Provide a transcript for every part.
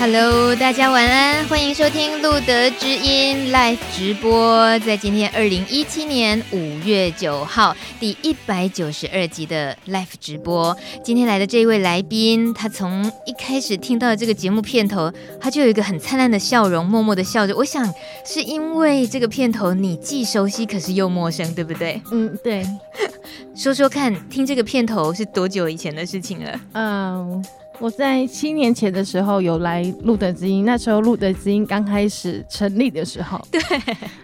Hello，大家晚安，欢迎收听路德之音 Live 直播，在今天二零一七年五月九号第一百九十二集的 Live 直播。今天来的这一位来宾，他从一开始听到这个节目片头，他就有一个很灿烂的笑容，默默的笑着。我想是因为这个片头你既熟悉，可是又陌生，对不对？嗯，对。说说看，听这个片头是多久以前的事情了？嗯。我在七年前的时候有来露德知音，那时候露德知音刚开始成立的时候，对，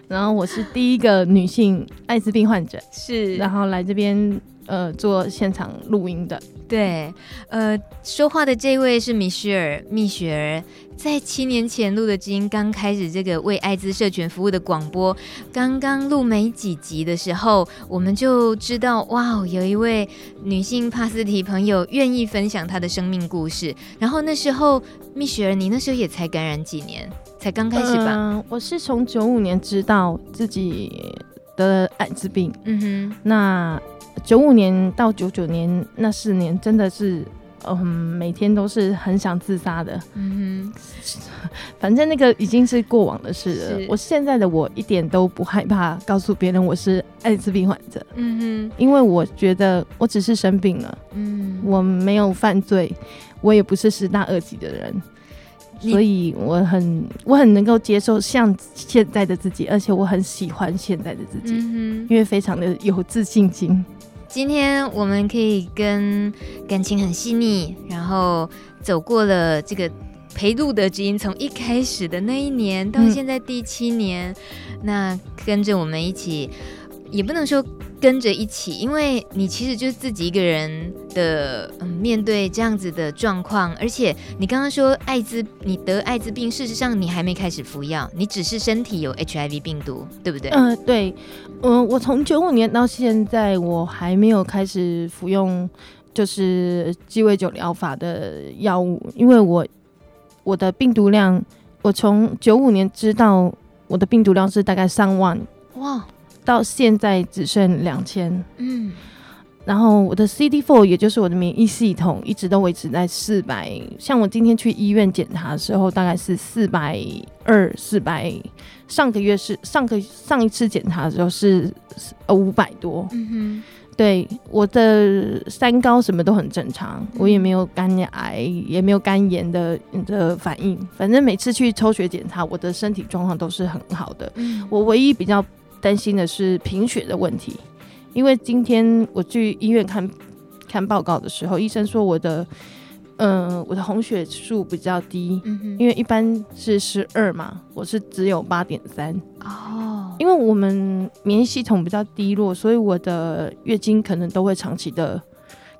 然后我是第一个女性艾滋病患者，是，然后来这边呃做现场录音的。对，呃，说话的这位是米雪儿，蜜雪儿，在七年前录的知音刚开始这个为艾滋社群服务的广播，刚刚录没几集的时候，我们就知道，哇，有一位女性帕斯提朋友愿意分享她的生命故事。然后那时候，蜜雪儿，你那时候也才感染几年，才刚开始吧？呃、我是从九五年知道自己得艾滋病，嗯哼，那。九五年到九九年那四年，真的是，嗯，每天都是很想自杀的。嗯哼，反正那个已经是过往的事了。我现在的我一点都不害怕告诉别人我是艾滋病患者。嗯哼，因为我觉得我只是生病了。嗯，我没有犯罪，我也不是十大恶极的人。所以我很我很能够接受像现在的自己，而且我很喜欢现在的自己，嗯、因为非常的有自信心。今天我们可以跟感情很细腻，然后走过了这个陪路的知音从一开始的那一年到现在第七年，嗯、那跟着我们一起，也不能说。跟着一起，因为你其实就是自己一个人的，嗯，面对这样子的状况，而且你刚刚说艾滋，你得艾滋病，事实上你还没开始服药，你只是身体有 HIV 病毒，对不对？嗯、呃，对，嗯、呃，我从九五年到现在，我还没有开始服用就是鸡尾酒疗法的药物，因为我我的病毒量，我从九五年知道我的病毒量是大概三万，哇。到现在只剩两千，嗯，然后我的 CD4 也就是我的免疫系统一直都维持在四百，像我今天去医院检查的时候，大概是四百二、四百，上个月是上个上一次检查的时候是呃五百多，嗯哼，对，我的三高什么都很正常，嗯、我也没有肝癌，也没有肝炎的的反应，反正每次去抽血检查，我的身体状况都是很好的，嗯，我唯一比较。担心的是贫血的问题，因为今天我去医院看看报告的时候，医生说我的，嗯、呃，我的红血数比较低，因为一般是十二嘛，我是只有八点三。哦，因为我们免疫系统比较低落，所以我的月经可能都会长期的，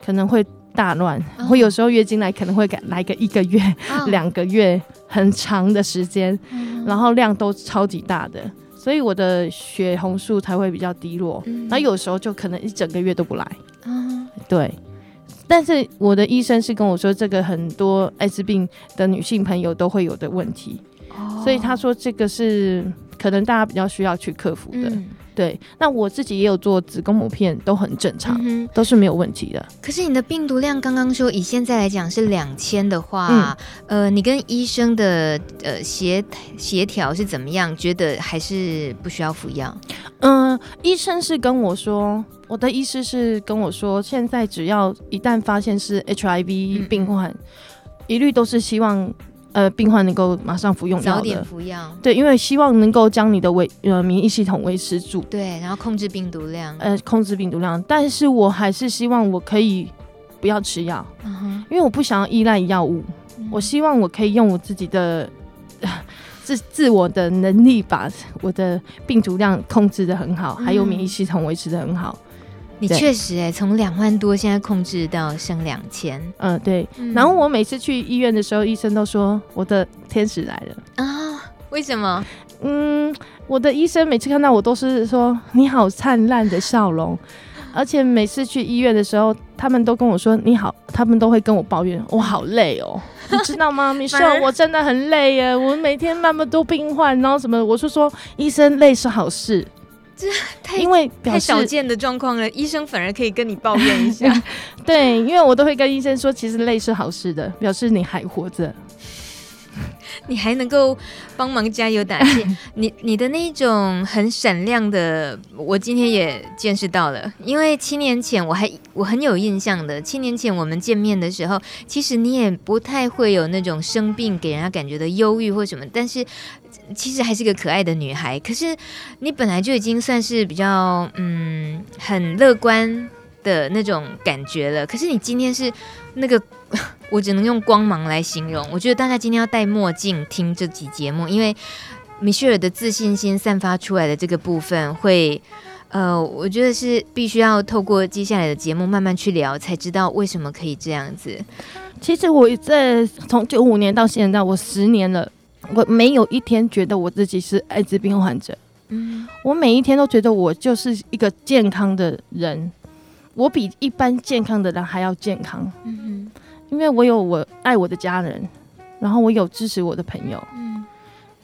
可能会大乱。哦、我有时候月经来可能会来个一个月、两、哦、个月，很长的时间，嗯、然后量都超级大的。所以我的血红素才会比较低落，然后有时候就可能一整个月都不来。嗯，对。但是我的医生是跟我说，这个很多艾滋病的女性朋友都会有的问题，所以他说这个是可能大家比较需要去克服的。对，那我自己也有做子宫膜片，都很正常，嗯、都是没有问题的。可是你的病毒量刚刚说以现在来讲是两千的话，嗯、呃，你跟医生的呃协协调是怎么样？觉得还是不需要服药？嗯、呃，医生是跟我说，我的意思是跟我说，现在只要一旦发现是 HIV 病患，嗯、一律都是希望。呃，病患能够马上服用药，早点服药。对，因为希望能够将你的维呃免疫系统维持住。对，然后控制病毒量。呃，控制病毒量，但是我还是希望我可以不要吃药，嗯、因为我不想要依赖药物。嗯、我希望我可以用我自己的自自我的能力，把我的病毒量控制的很好，嗯、还有免疫系统维持的很好。你确实哎、欸，从两万多现在控制到剩两千，嗯，对。然后我每次去医院的时候，医生都说我的天使来了啊，为什么？嗯，我的医生每次看到我都是说你好灿烂的笑容，而且每次去医院的时候，他们都跟我说你好，他们都会跟我抱怨我好累哦，你知道吗？你说我真的很累耶，我每天那么多病患，然后什么，我是说医生累是好事。这太因为太少见的状况了，医生反而可以跟你抱怨一下。对，因为我都会跟医生说，其实累是好事的，表示你还活着，你还能够帮忙加油打气。你你的那种很闪亮的，我今天也见识到了。因为七年前我还我很有印象的，七年前我们见面的时候，其实你也不太会有那种生病给人家感觉的忧郁或什么，但是。其实还是个可爱的女孩，可是你本来就已经算是比较嗯很乐观的那种感觉了。可是你今天是那个，我只能用光芒来形容。我觉得大家今天要戴墨镜听这集节目，因为米歇尔的自信心散发出来的这个部分会，呃，我觉得是必须要透过接下来的节目慢慢去聊，才知道为什么可以这样子。其实我在从九五年到现在，我十年了。我没有一天觉得我自己是艾滋病患者，嗯，我每一天都觉得我就是一个健康的人，我比一般健康的人还要健康，嗯哼，因为我有我爱我的家人，然后我有支持我的朋友，嗯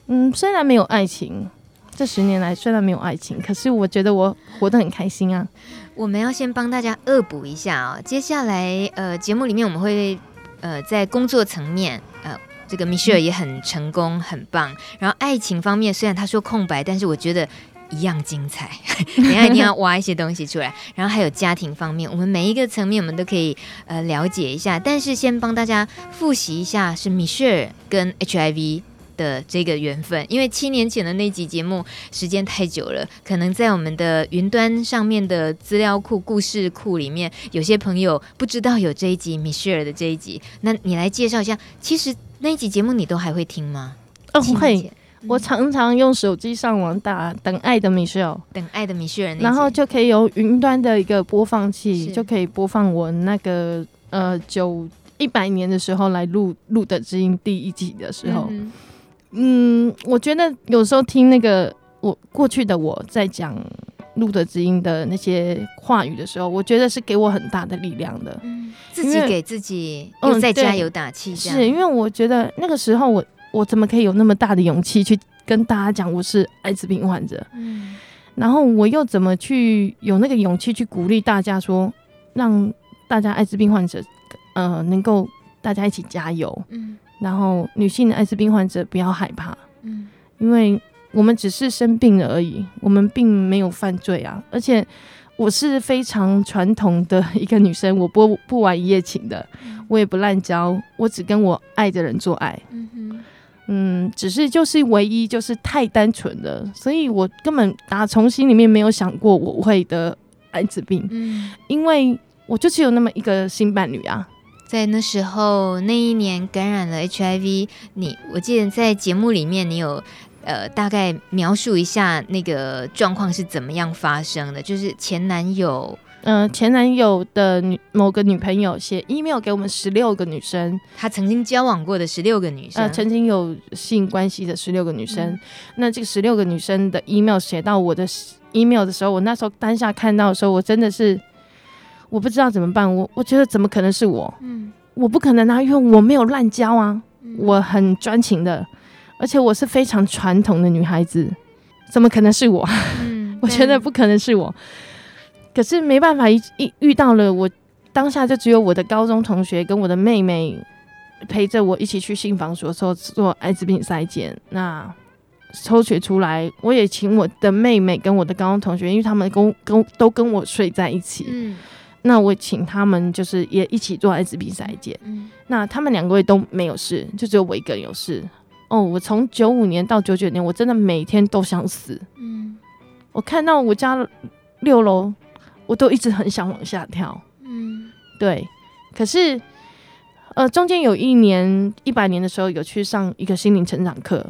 嗯，虽然没有爱情，这十年来虽然没有爱情，可是我觉得我活得很开心啊。我们要先帮大家恶补一下啊，接下来呃节目里面我们会呃在工作层面呃。这个米歇尔也很成功，很棒。然后爱情方面，虽然他说空白，但是我觉得一样精彩。等下一定要挖一些东西出来。然后还有家庭方面，我们每一个层面我们都可以呃了解一下。但是先帮大家复习一下，是米歇尔跟 HIV 的这个缘分。因为七年前的那集节目时间太久了，可能在我们的云端上面的资料库、故事库里面，有些朋友不知道有这一集米歇尔的这一集。那你来介绍一下，其实。那一集节目你都还会听吗？哦，会。我常常用手机上网打“等爱的米歇尔”，等爱的米歇尔，然后就可以有云端的一个播放器，就可以播放我那个呃九一百年的时候来录录的知音第一集的时候。嗯，嗯，我觉得有时候听那个我过去的我在讲录的知音的那些话语的时候，我觉得是给我很大的力量的。嗯自己给自己又在加油打气，是因为我觉得那个时候我我怎么可以有那么大的勇气去跟大家讲我是艾滋病患者？嗯，然后我又怎么去有那个勇气去鼓励大家说，让大家艾滋病患者呃能够大家一起加油，嗯，然后女性的艾滋病患者不要害怕，嗯，因为我们只是生病了而已，我们并没有犯罪啊，而且。我是非常传统的一个女生，我不不玩一夜情的，我也不滥交，我只跟我爱的人做爱。嗯哼，嗯，只是就是唯一就是太单纯了，所以我根本打从心里面没有想过我会得艾滋病。嗯，因为我就只有那么一个新伴侣啊，在那时候那一年感染了 HIV，你我记得在节目里面你有。呃，大概描述一下那个状况是怎么样发生的？就是前男友，嗯、呃，前男友的女某个女朋友写 email 给我们十六个女生，他曾经交往过的十六个女生，呃，曾经有性关系的十六个女生。嗯、那这个十六个女生的 email 写到我的 email 的时候，我那时候当下看到的时候，我真的是我不知道怎么办。我我觉得怎么可能是我？嗯，我不可能啊，因为我没有滥交啊，嗯、我很专情的。而且我是非常传统的女孩子，怎么可能是我？嗯、我觉得不可能是我。可是没办法，一一遇到了我，当下就只有我的高中同学跟我的妹妹陪着我一起去信访所做做艾滋病筛检。那抽血出来，我也请我的妹妹跟我的高中同学，因为他们跟跟都跟我睡在一起。嗯、那我请他们就是也一起做艾滋病筛检。嗯、那他们两个都没有事，就只有我一个人有事。哦，我从九五年到九九年，我真的每天都想死。嗯，我看到我家六楼，我都一直很想往下跳。嗯，对。可是，呃，中间有一年一百年的时候，有去上一个心灵成长课，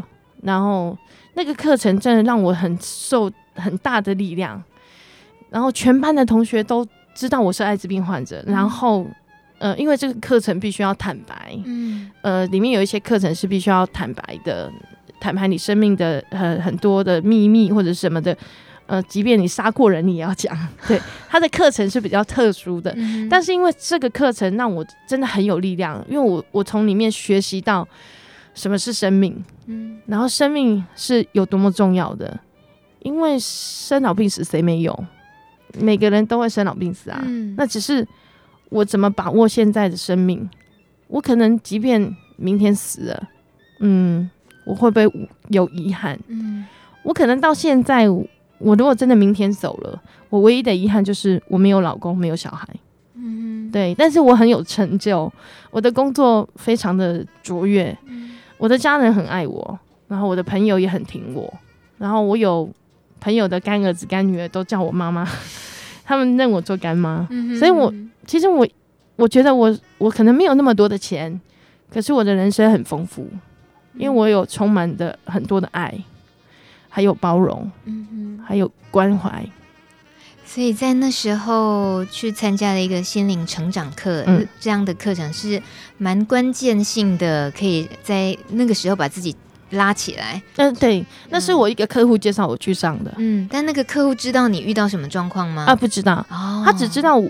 然后那个课程真的让我很受很大的力量。然后全班的同学都知道我是艾滋病患者，然后。呃，因为这个课程必须要坦白，嗯，呃，里面有一些课程是必须要坦白的，坦白你生命的很很多的秘密或者什么的。呃，即便你杀过人，你也要讲。对，他的课程是比较特殊的，嗯、但是因为这个课程让我真的很有力量，因为我我从里面学习到什么是生命，嗯，然后生命是有多么重要的，因为生老病死谁没有？每个人都会生老病死啊，嗯、那只是我怎么把握现在的生命？我可能即便明天死了，嗯，我会不会有遗憾？嗯，我可能到现在。我如果真的明天走了，我唯一的遗憾就是我没有老公，没有小孩。嗯，对，但是我很有成就，我的工作非常的卓越，嗯、我的家人很爱我，然后我的朋友也很挺我，然后我有朋友的干儿子干女儿都叫我妈妈，他们认我做干妈，嗯、所以我其实我我觉得我我可能没有那么多的钱，可是我的人生很丰富，因为我有充满的很多的爱。还有包容，嗯哼，还有关怀，所以在那时候去参加了一个心灵成长课，嗯、这样的课程是蛮关键性的，可以在那个时候把自己拉起来。嗯、呃，对，那是我一个客户介绍我去上的。嗯，但那个客户知道你遇到什么状况吗？啊，不知道，哦、他只知道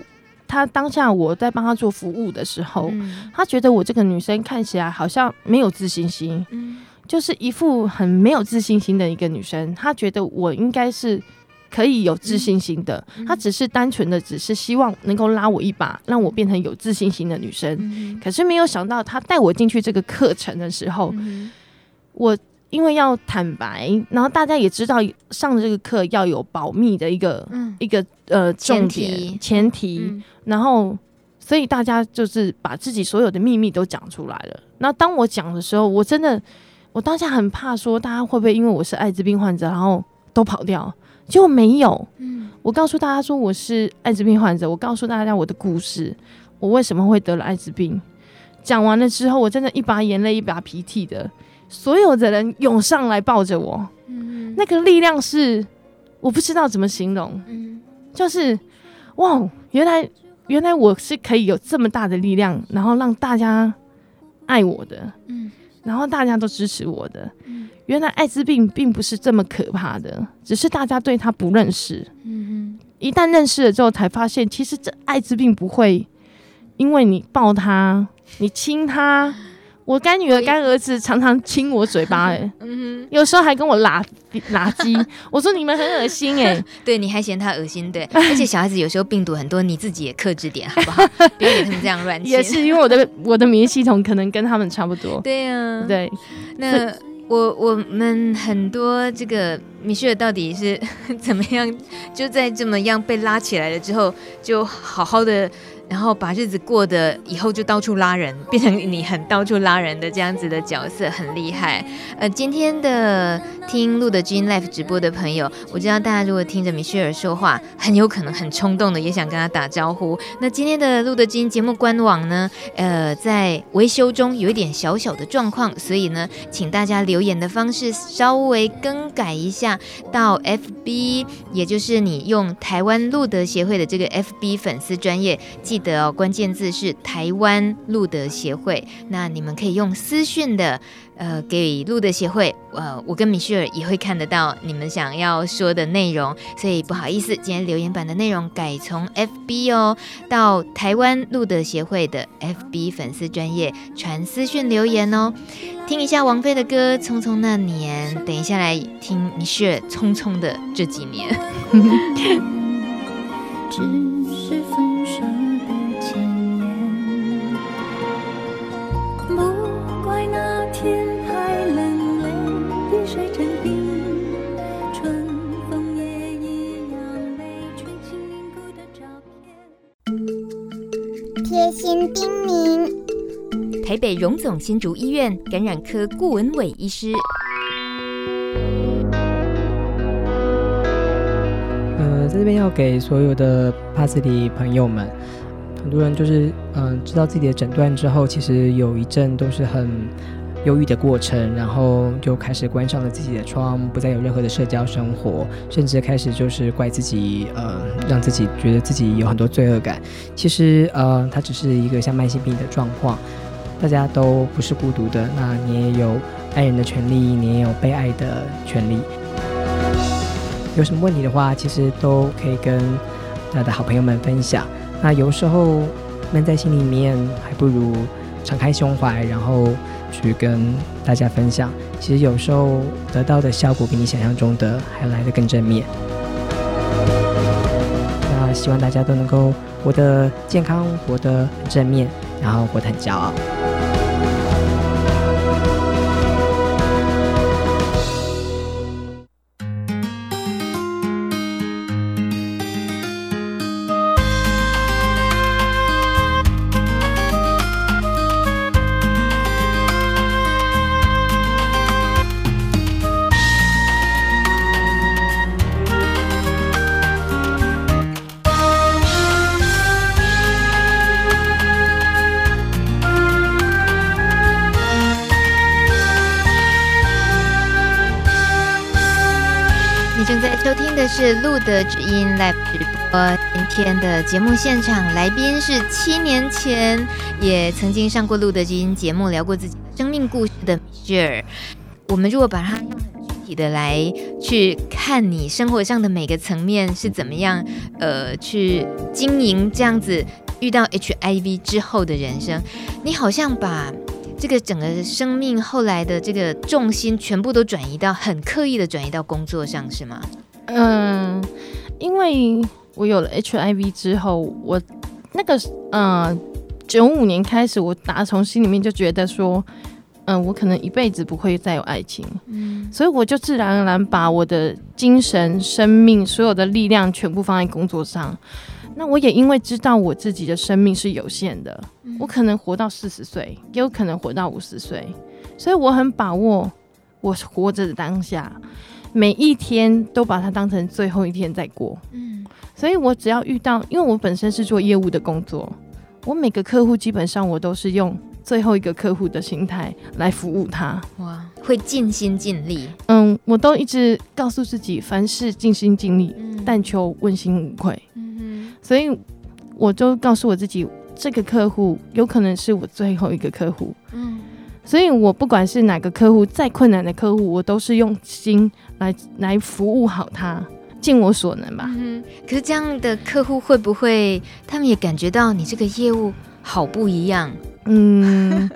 他当下我在帮他做服务的时候，嗯、他觉得我这个女生看起来好像没有自信心。嗯。就是一副很没有自信心的一个女生，她觉得我应该是可以有自信心的，嗯、她只是单纯的只是希望能够拉我一把，让我变成有自信心的女生。嗯、可是没有想到，她带我进去这个课程的时候，嗯、我因为要坦白，然后大家也知道上这个课要有保密的一个、嗯、一个呃重点前提，然后所以大家就是把自己所有的秘密都讲出来了。那当我讲的时候，我真的。我当下很怕说，大家会不会因为我是艾滋病患者，然后都跑掉？结果没有。嗯，我告诉大家说我是艾滋病患者，我告诉大家我的故事，我为什么会得了艾滋病。讲完了之后，我真的一把眼泪一把鼻涕的，所有的人涌上来抱着我。嗯，那个力量是我不知道怎么形容。嗯，就是哇，原来原来我是可以有这么大的力量，然后让大家爱我的。嗯。然后大家都支持我的，嗯、原来艾滋病并不是这么可怕的，只是大家对他不认识。嗯、哼一旦认识了之后，才发现其实这艾滋病不会因为你抱他、你亲他。我干女儿、干儿子常常亲我嘴巴，哎，嗯哼，有时候还跟我拉拉鸡。我说你们很恶心，哎，对，你还嫌他恶心，对。而且小孩子有时候病毒很多，你自己也克制点，好不好？不要给他们这样乱亲。也是因为我的我的免疫系统可能跟他们差不多。对呀，对。那我我们很多这个米歇尔到底是怎么样？就在这么样被拉起来了之后，就好好的。然后把日子过得以后就到处拉人，变成你很到处拉人的这样子的角色，很厉害。呃，今天的听露的基因 Life 直播的朋友，我知道大家如果听着米歇尔说话，很有可能很冲动的也想跟他打招呼。那今天的露的基因节目官网呢，呃，在维修中有一点小小的状况，所以呢，请大家留言的方式稍微更改一下，到 FB，也就是你用台湾路德协会的这个 FB 粉丝专业记。的、哦、关键字是台湾路德协会，那你们可以用私讯的，呃，给路德协会，呃，我跟米歇尔也会看得到你们想要说的内容，所以不好意思，今天留言板的内容改从 FB 哦，到台湾路德协会的 FB 粉丝专业传私讯留言哦，听一下王菲的歌《匆匆那年》，等一下来听米歇尔《匆匆的这几年》。贴心叮咛：台北荣总新竹医院感染科顾文伟医师。呃，在这边要给所有的帕斯里朋友们，很多人就是嗯、呃，知道自己的诊断之后，其实有一阵都是很。忧郁的过程，然后就开始关上了自己的窗，不再有任何的社交生活，甚至开始就是怪自己，呃，让自己觉得自己有很多罪恶感。其实，呃，它只是一个像慢性病的状况，大家都不是孤独的。那你也有爱人的权利，你也有被爱的权利。有什么问题的话，其实都可以跟他的好朋友们分享。那有时候闷在心里面，还不如敞开胸怀，然后去跟大家分享。其实有时候得到的效果比你想象中的还来得更正面。那希望大家都能够活得健康，活得很正面，然后活得很骄傲。是露德知音 Live 直播，今天的节目现场来宾是七年前也曾经上过露德知音节目聊过自己生命故事的米歇尔。我们如果把它用很具体的来去看你生活上的每个层面是怎么样，呃，去经营这样子遇到 HIV 之后的人生，你好像把这个整个生命后来的这个重心全部都转移到很刻意的转移到工作上，是吗？嗯，因为我有了 HIV 之后，我那个嗯，九五年开始，我打从心里面就觉得说，嗯，我可能一辈子不会再有爱情，嗯，所以我就自然而然把我的精神、生命所有的力量全部放在工作上。那我也因为知道我自己的生命是有限的，我可能活到四十岁，也有可能活到五十岁，所以我很把握我活着的当下。每一天都把它当成最后一天在过，嗯，所以我只要遇到，因为我本身是做业务的工作，我每个客户基本上我都是用最后一个客户的心态来服务他，哇，会尽心尽力，嗯，我都一直告诉自己，凡事尽心尽力，嗯，但求问心无愧，嗯，所以我就告诉我自己，这个客户有可能是我最后一个客户，嗯。所以，我不管是哪个客户，再困难的客户，我都是用心来来服务好他，尽我所能吧。嗯，可是这样的客户会不会，他们也感觉到你这个业务好不一样？嗯，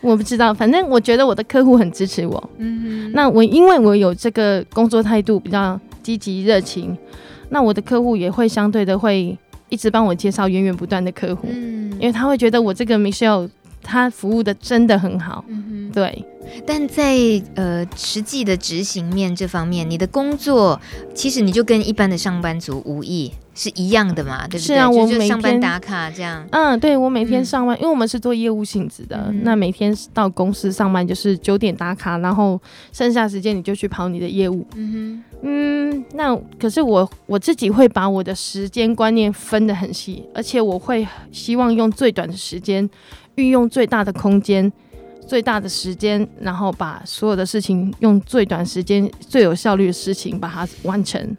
我不知道，反正我觉得我的客户很支持我。嗯，那我因为我有这个工作态度比较积极热情，那我的客户也会相对的会一直帮我介绍源源不断的客户。嗯，因为他会觉得我这个 Michelle。他服务的真的很好，嗯哼，对。但在呃实际的执行面这方面，你的工作其实你就跟一般的上班族无异，是一样的嘛，对不对？是啊，我每天上班打卡这样。嗯，对，我每天上班，嗯、因为我们是做业务性质的，嗯、那每天到公司上班就是九点打卡，然后剩下时间你就去跑你的业务。嗯哼，嗯，那可是我我自己会把我的时间观念分得很细，而且我会希望用最短的时间。运用最大的空间、最大的时间，然后把所有的事情用最短时间、最有效率的事情把它完成。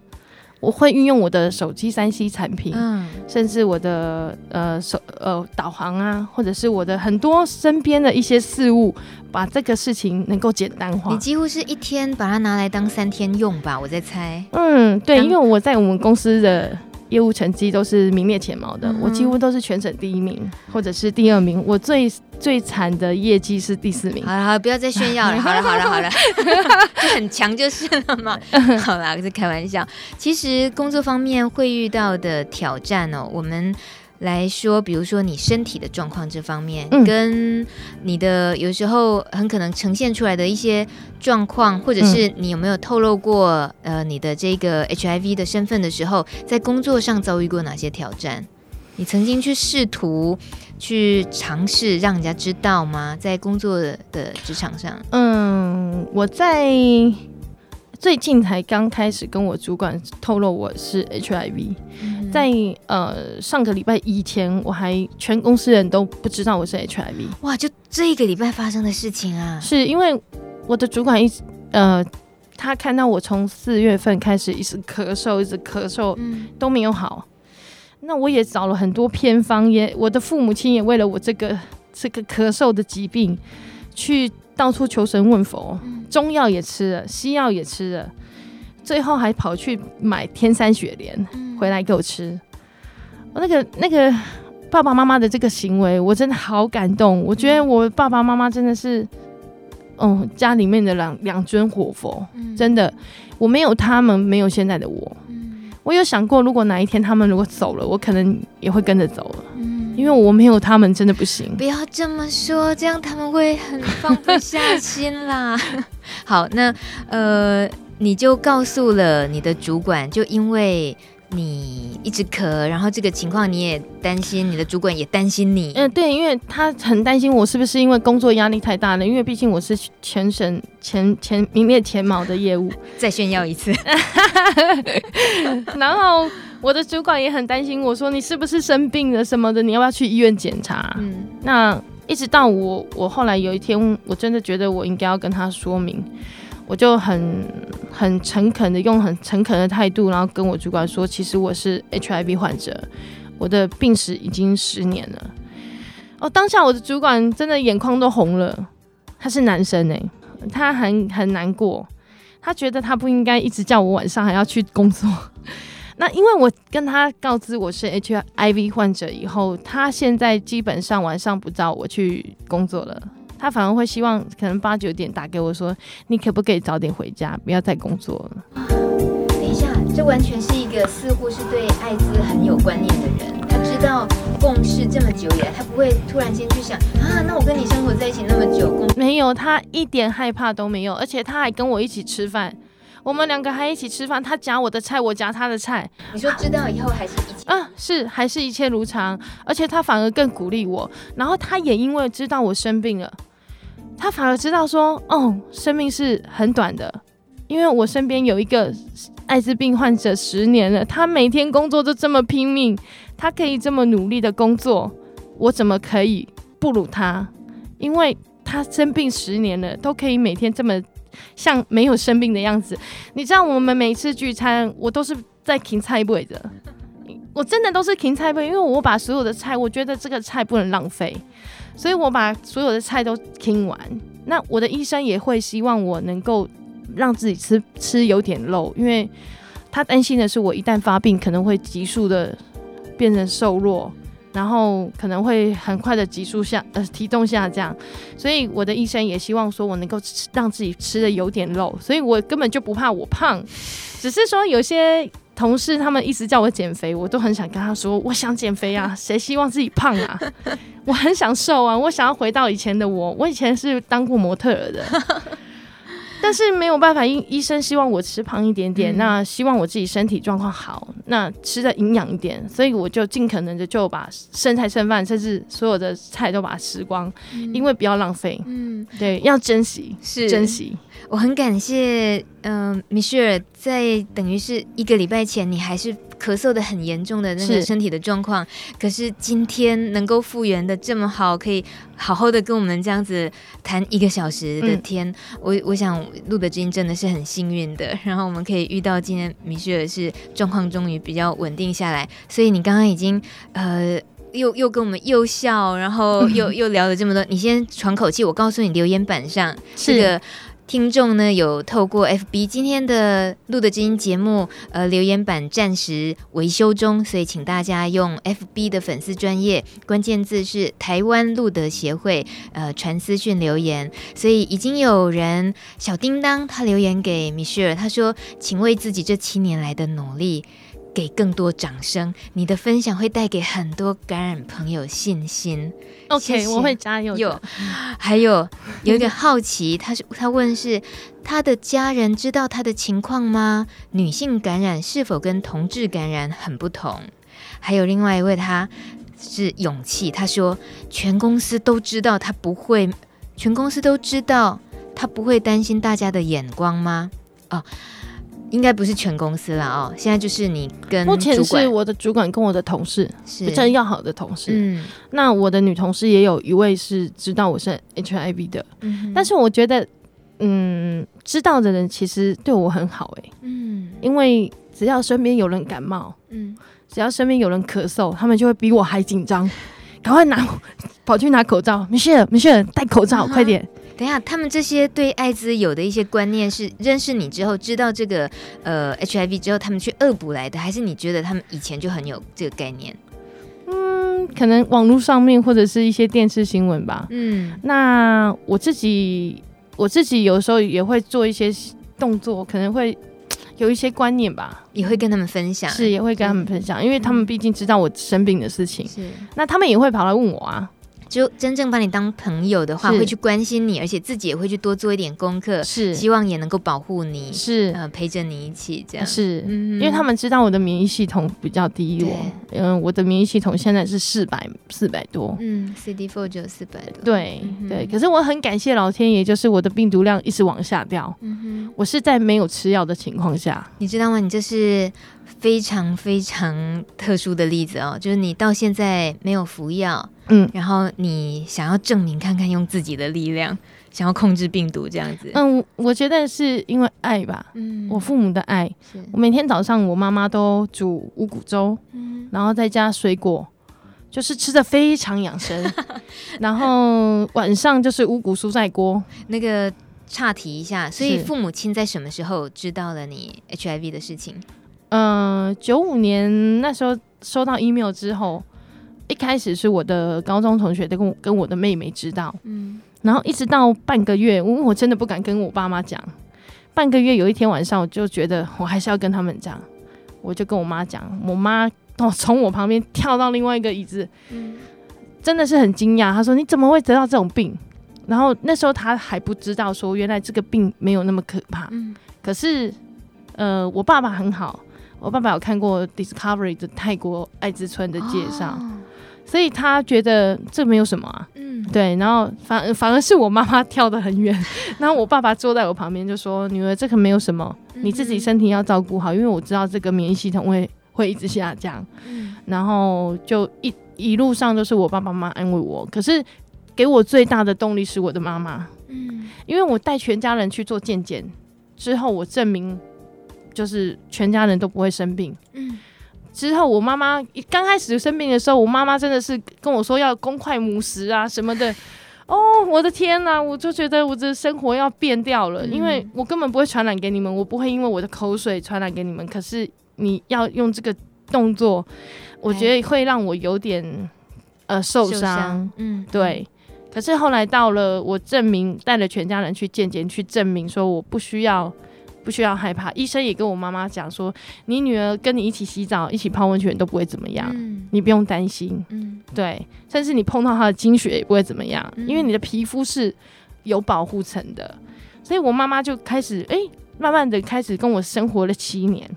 我会运用我的手机三 C 产品，嗯，甚至我的呃手呃导航啊，或者是我的很多身边的一些事物，把这个事情能够简单化。你几乎是一天把它拿来当三天用吧？我在猜。嗯，对，因为我在我们公司的。业务成绩都是名列前茅的，嗯、我几乎都是全省第一名，或者是第二名。我最最惨的业绩是第四名。好了好了，不要再炫耀了。好了好了好了，就很强就是了嘛。好啦，是开玩笑。其实工作方面会遇到的挑战哦，我们。来说，比如说你身体的状况这方面，嗯、跟你的有时候很可能呈现出来的一些状况，或者是你有没有透露过，呃，你的这个 HIV 的身份的时候，在工作上遭遇过哪些挑战？你曾经去试图去尝试让人家知道吗？在工作的职场上，嗯，我在。最近才刚开始跟我主管透露我是 HIV，嗯、在呃上个礼拜以前，我还全公司人都不知道我是 HIV。哇，就这一个礼拜发生的事情啊！是因为我的主管一直呃，他看到我从四月份开始一直咳嗽，一直咳嗽，嗯、都没有好。那我也找了很多偏方，也我的父母亲也为了我这个这个咳嗽的疾病去。到处求神问佛，中药也吃了，西药也吃了，最后还跑去买天山雪莲回来给我吃。那个那个爸爸妈妈的这个行为，我真的好感动。我觉得我爸爸妈妈真的是，嗯，家里面的两两尊活佛，真的，我没有他们，没有现在的我。我有想过，如果哪一天他们如果走了，我可能也会跟着走了。因为我没有他们，真的不行。不要这么说，这样他们会很放不下心啦。好，那呃，你就告诉了你的主管，就因为。你一直咳，然后这个情况你也担心，你的主管也担心你。嗯，对，因为他很担心我是不是因为工作压力太大了，因为毕竟我是全省前前名列前茅的业务。再炫耀一次。然后我的主管也很担心我说，你是不是生病了什么的，你要不要去医院检查？嗯，那一直到我我后来有一天，我真的觉得我应该要跟他说明。我就很很诚恳的用很诚恳的态度，然后跟我主管说，其实我是 HIV 患者，我的病史已经十年了。哦，当下我的主管真的眼眶都红了，他是男生哎，他很很难过，他觉得他不应该一直叫我晚上还要去工作。那因为我跟他告知我是 HIV 患者以后，他现在基本上晚上不找我去工作了。他反而会希望可能八九点打给我说，你可不可以早点回家，不要再工作了。等一下，这完全是一个似乎是对艾滋很有观念的人。他知道共事这么久以来，他不会突然间去想啊，那我跟你生活在一起那么久，没有，他一点害怕都没有，而且他还跟我一起吃饭。我们两个还一起吃饭，他夹我的菜，我夹他的菜。你说知道以后还是一切？啊，是还是一切如常，而且他反而更鼓励我。然后他也因为知道我生病了。他反而知道说，哦，生命是很短的，因为我身边有一个艾滋病患者十年了，他每天工作都这么拼命，他可以这么努力的工作，我怎么可以不如他？因为他生病十年了，都可以每天这么像没有生病的样子。你知道，我们每次聚餐，我都是在芹菜位的，我真的都是芹菜位，因为我把所有的菜，我觉得这个菜不能浪费。所以我把所有的菜都听完，那我的医生也会希望我能够让自己吃吃有点肉，因为他担心的是我一旦发病可能会急速的变成瘦弱，然后可能会很快的急速下呃体重下降，所以我的医生也希望说我能够吃让自己吃的有点肉，所以我根本就不怕我胖，只是说有些同事他们一直叫我减肥，我都很想跟他说我想减肥啊，谁希望自己胖啊？我很想瘦啊，我想要回到以前的我。我以前是当过模特儿的，但是没有办法，医医生希望我吃胖一点点，嗯、那希望我自己身体状况好，那吃的营养一点，所以我就尽可能的就把剩菜剩饭，甚至所有的菜都把它吃光，嗯、因为不要浪费。嗯，对，要珍惜，是珍惜。我很感谢，嗯、呃，米歇尔在等于是一个礼拜前，你还是。咳嗽的很严重的那个身体的状况，是，可是今天能够复原的这么好，可以好好的跟我们这样子谈一个小时的天，嗯、我我想录的今天真的是很幸运的，然后我们可以遇到今天米歇尔是状况终于比较稳定下来，所以你刚刚已经呃又又跟我们又笑，然后又 又聊了这么多，你先喘口气，我告诉你留言板上是。这个。听众呢有透过 FB 今天的录的这音节目，呃，留言板暂时维修中，所以请大家用 FB 的粉丝专业，关键字是台湾路德协会，呃，传私讯留言。所以已经有人小叮当他留言给米歇尔，他说：“请为自己这七年来的努力。”给更多掌声，你的分享会带给很多感染朋友信心。OK，谢谢我会加油。有，还有有一个好奇，他 是他问是他的家人知道他的情况吗？女性感染是否跟同志感染很不同？还有另外一位，他是勇气，他说全公司都知道他不会，全公司都知道他不会担心大家的眼光吗？哦。应该不是全公司了哦，现在就是你跟目前是我的主管跟我的同事是真要好的同事。嗯，那我的女同事也有一位是知道我是 HIV 的，嗯，但是我觉得，嗯，知道的人其实对我很好哎、欸。嗯，因为只要身边有人感冒，嗯，只要身边有人咳嗽，他们就会比我还紧张。赶快拿 跑去拿口罩，Michelle，Michelle 戴口罩，快点。等一下，他们这些对艾滋有的一些观念是认识你之后知道这个呃 HIV 之后，他们去恶补来的，还是你觉得他们以前就很有这个概念？嗯，可能网络上面或者是一些电视新闻吧。嗯，那我自己我自己有时候也会做一些动作，可能会有一些观念吧，也会跟他们分享，是也会跟他们分享，因为他们毕竟知道我生病的事情，是。那他们也会跑来问我啊。就真正把你当朋友的话，会去关心你，而且自己也会去多做一点功课，是。希望也能够保护你，是。呃陪着你一起这样，是，因为他们知道我的免疫系统比较低，我，嗯，我的免疫系统现在是四百四百多，嗯，CD4 就四百多，对对，可是我很感谢老天爷，就是我的病毒量一直往下掉，嗯哼，我是在没有吃药的情况下，你知道吗？你这是非常非常特殊的例子哦，就是你到现在没有服药。嗯，然后你想要证明看看，用自己的力量想要控制病毒这样子。嗯，我觉得是因为爱吧。嗯，我父母的爱。是我每天早上我妈妈都煮五谷粥，嗯，然后再加水果，就是吃的非常养生。然后晚上就是五谷蔬菜锅。那个岔题一下，所以父母亲在什么时候知道了你 HIV 的事情？嗯，九五年那时候收到 email 之后。一开始是我的高中同学都跟我跟我的妹妹知道，嗯，然后一直到半个月，我我真的不敢跟我爸妈讲。半个月有一天晚上，我就觉得我还是要跟他们讲，我就跟我妈讲，我妈哦从我旁边跳到另外一个椅子，嗯，真的是很惊讶。她说：“你怎么会得到这种病？”然后那时候她还不知道说原来这个病没有那么可怕。嗯，可是呃，我爸爸很好，我爸爸有看过 Discovery 的泰国艾滋村的介绍。哦。所以他觉得这没有什么啊，嗯，对，然后反反而是我妈妈跳得很远，然后我爸爸坐在我旁边就说：“女儿，这可没有什么，你自己身体要照顾好，因为我知道这个免疫系统会会一直下降。”嗯，然后就一一路上都是我爸爸妈妈安慰我，可是给我最大的动力是我的妈妈，嗯，因为我带全家人去做健检之后，我证明就是全家人都不会生病，嗯。之后，我妈妈一刚开始生病的时候，我妈妈真的是跟我说要公筷母食啊什么的。哦，我的天哪！我就觉得我的生活要变掉了，因为我根本不会传染给你们，我不会因为我的口水传染给你们。可是你要用这个动作，我觉得会让我有点呃受伤。嗯，对。可是后来到了，我证明带了全家人去健检，去证明说我不需要。不需要害怕，医生也跟我妈妈讲说，你女儿跟你一起洗澡、一起泡温泉都不会怎么样，嗯、你不用担心。嗯，对，甚至你碰到她的经血也不会怎么样，嗯、因为你的皮肤是有保护层的。所以我妈妈就开始，哎、欸，慢慢的开始跟我生活了七年。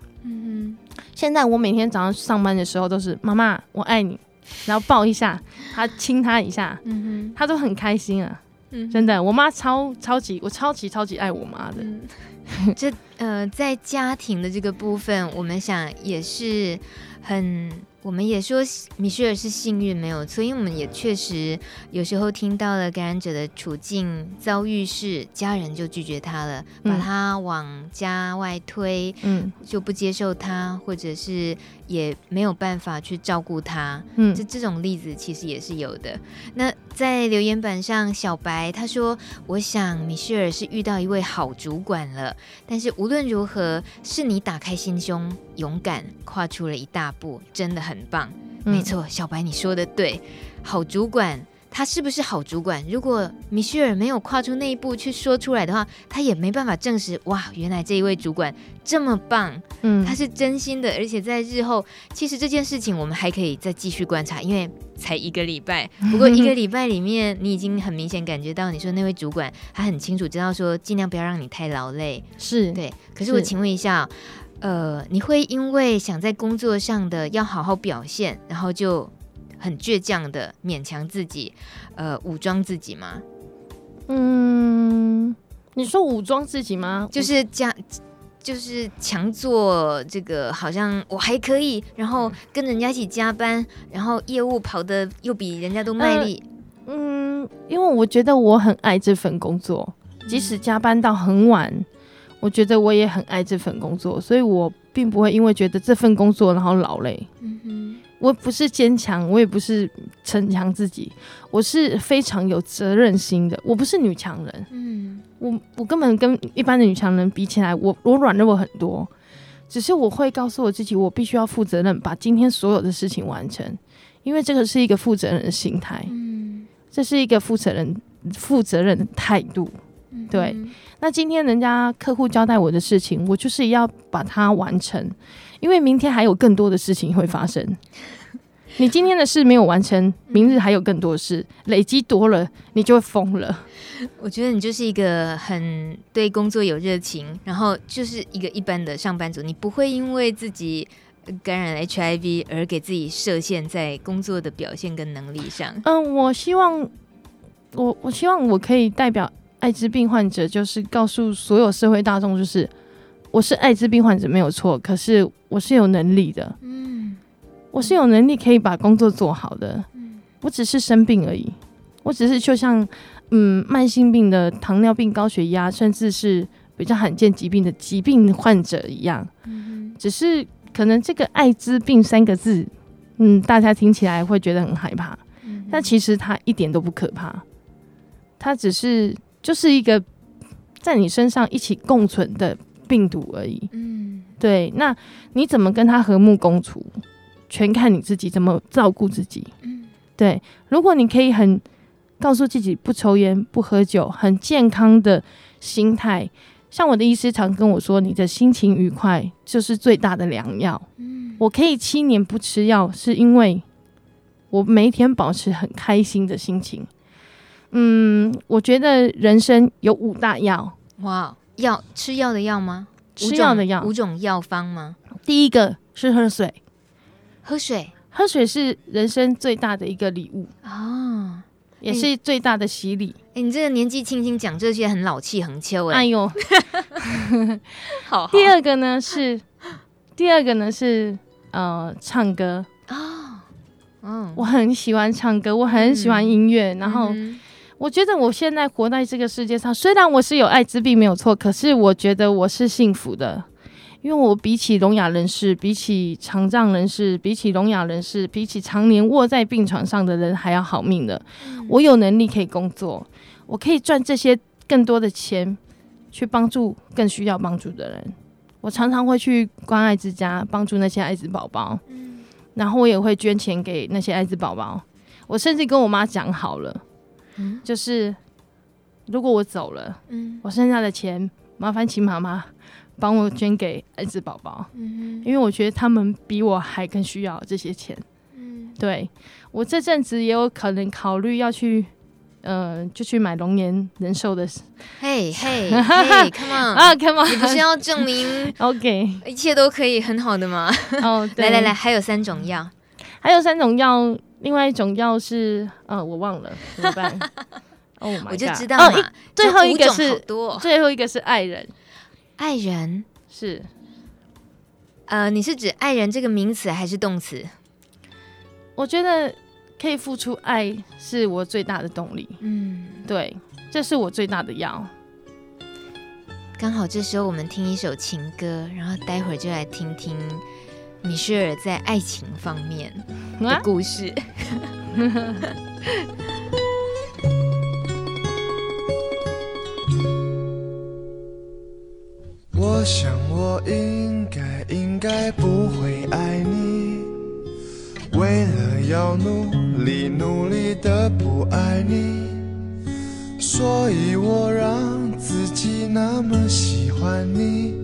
现在我每天早上上班的时候都是妈妈我爱你，然后抱一下她，亲她一下，嗯哼，她都很开心啊。嗯，真的，我妈超超级，我超级超级爱我妈的。嗯 这呃，在家庭的这个部分，我们想也是很。我们也说米歇尔是幸运没有错，因为我们也确实有时候听到了感染者的处境遭遇是家人就拒绝他了，嗯、把他往家外推，嗯，就不接受他，或者是也没有办法去照顾他，嗯，这这种例子其实也是有的。那在留言板上，小白他说：“我想米歇尔是遇到一位好主管了，但是无论如何，是你打开心胸，勇敢跨出了一大步，真的很。”很棒，没错，小白你说的对。好主管，他是不是好主管？如果米歇尔没有跨出那一步去说出来的话，他也没办法证实。哇，原来这一位主管这么棒，嗯，他是真心的。而且在日后，其实这件事情我们还可以再继续观察，因为才一个礼拜。不过一个礼拜里面，你已经很明显感觉到，你说那位主管他很清楚知道说，尽量不要让你太劳累，是对。可是我请问一下。呃，你会因为想在工作上的要好好表现，然后就很倔强的勉强自己，呃，武装自己吗？嗯，你说武装自己吗？就是加，就是强做这个，好像我还可以，然后跟人家一起加班，然后业务跑的又比人家都卖力。呃，嗯，因为我觉得我很爱这份工作，即使加班到很晚。我觉得我也很爱这份工作，所以我并不会因为觉得这份工作然后劳累。嗯哼，我不是坚强，我也不是逞强自己，我是非常有责任心的。我不是女强人，嗯，我我根本跟一般的女强人比起来，我我软弱很多。只是我会告诉我自己，我必须要负责任，把今天所有的事情完成，因为这个是一个负责任的心态，嗯，这是一个负责任负责任的态度。对，那今天人家客户交代我的事情，我就是要把它完成，因为明天还有更多的事情会发生。你今天的事没有完成，明日还有更多事，累积多了，你就会疯了。我觉得你就是一个很对工作有热情，然后就是一个一般的上班族，你不会因为自己感染 HIV 而给自己设限在工作的表现跟能力上。嗯，我希望我我希望我可以代表艾滋病患者，就是告诉所有社会大众，就是我是艾滋病患者没有错，可是我是有能力的。我是有能力可以把工作做好的，我只是生病而已，我只是就像嗯慢性病的糖尿病、高血压，甚至是比较罕见疾病的疾病患者一样，只是可能这个艾滋病三个字，嗯，大家听起来会觉得很害怕，但其实它一点都不可怕，它只是就是一个在你身上一起共存的病毒而已，嗯，对，那你怎么跟他和睦共处？全看你自己怎么照顾自己。嗯，对。如果你可以很告诉自己不抽烟、不喝酒，很健康的心态，像我的医师常跟我说，你的心情愉快就是最大的良药。嗯，我可以七年不吃药，是因为我每一天保持很开心的心情。嗯，我觉得人生有五大药。哇，药吃药的药吗？吃药的药，五种药方吗？第一个是喝水。喝水，喝水是人生最大的一个礼物哦，也是最大的洗礼。哎、欸，你这个年纪轻轻讲这些，很老气横秋哎。哎呦，好，好。第二个呢是，第二个呢是呃，唱歌哦，嗯，我很喜欢唱歌，我很喜欢音乐，嗯、然后我觉得我现在活在这个世界上，虽然我是有艾滋病没有错，可是我觉得我是幸福的。因为我比起聋哑人士，比起残障人士，比起聋哑人士，比起常年卧在病床上的人还要好命的。嗯、我有能力可以工作，我可以赚这些更多的钱，去帮助更需要帮助的人。我常常会去关爱之家，帮助那些艾滋宝宝。嗯、然后我也会捐钱给那些艾滋宝宝。我甚至跟我妈讲好了，嗯、就是如果我走了，嗯、我剩下的钱麻烦请妈妈。帮我捐给艾滋宝宝，嗯、哼因为我觉得他们比我还更需要这些钱。嗯、对，我这阵子也有可能考虑要去，呃，就去买龙年人寿的。嘿嘿嘿，Come on 啊，Come on，你不是要证明 OK 一切都可以很好的吗？哦，对来来来，还有三种药，还有三种药，另外一种药是，呃，我忘了怎么办？哦，我就知道嘛，哦、最后一个是多，最后一个是爱人。爱人是，呃，你是指爱人这个名词还是动词？我觉得可以付出爱是我最大的动力。嗯，对，这是我最大的药。刚好这时候我们听一首情歌，然后待会儿就来听听米歇尔在爱情方面的故事。啊我想我应该应该不会爱你，为了要努力努力的不爱你，所以我让自己那么喜欢你，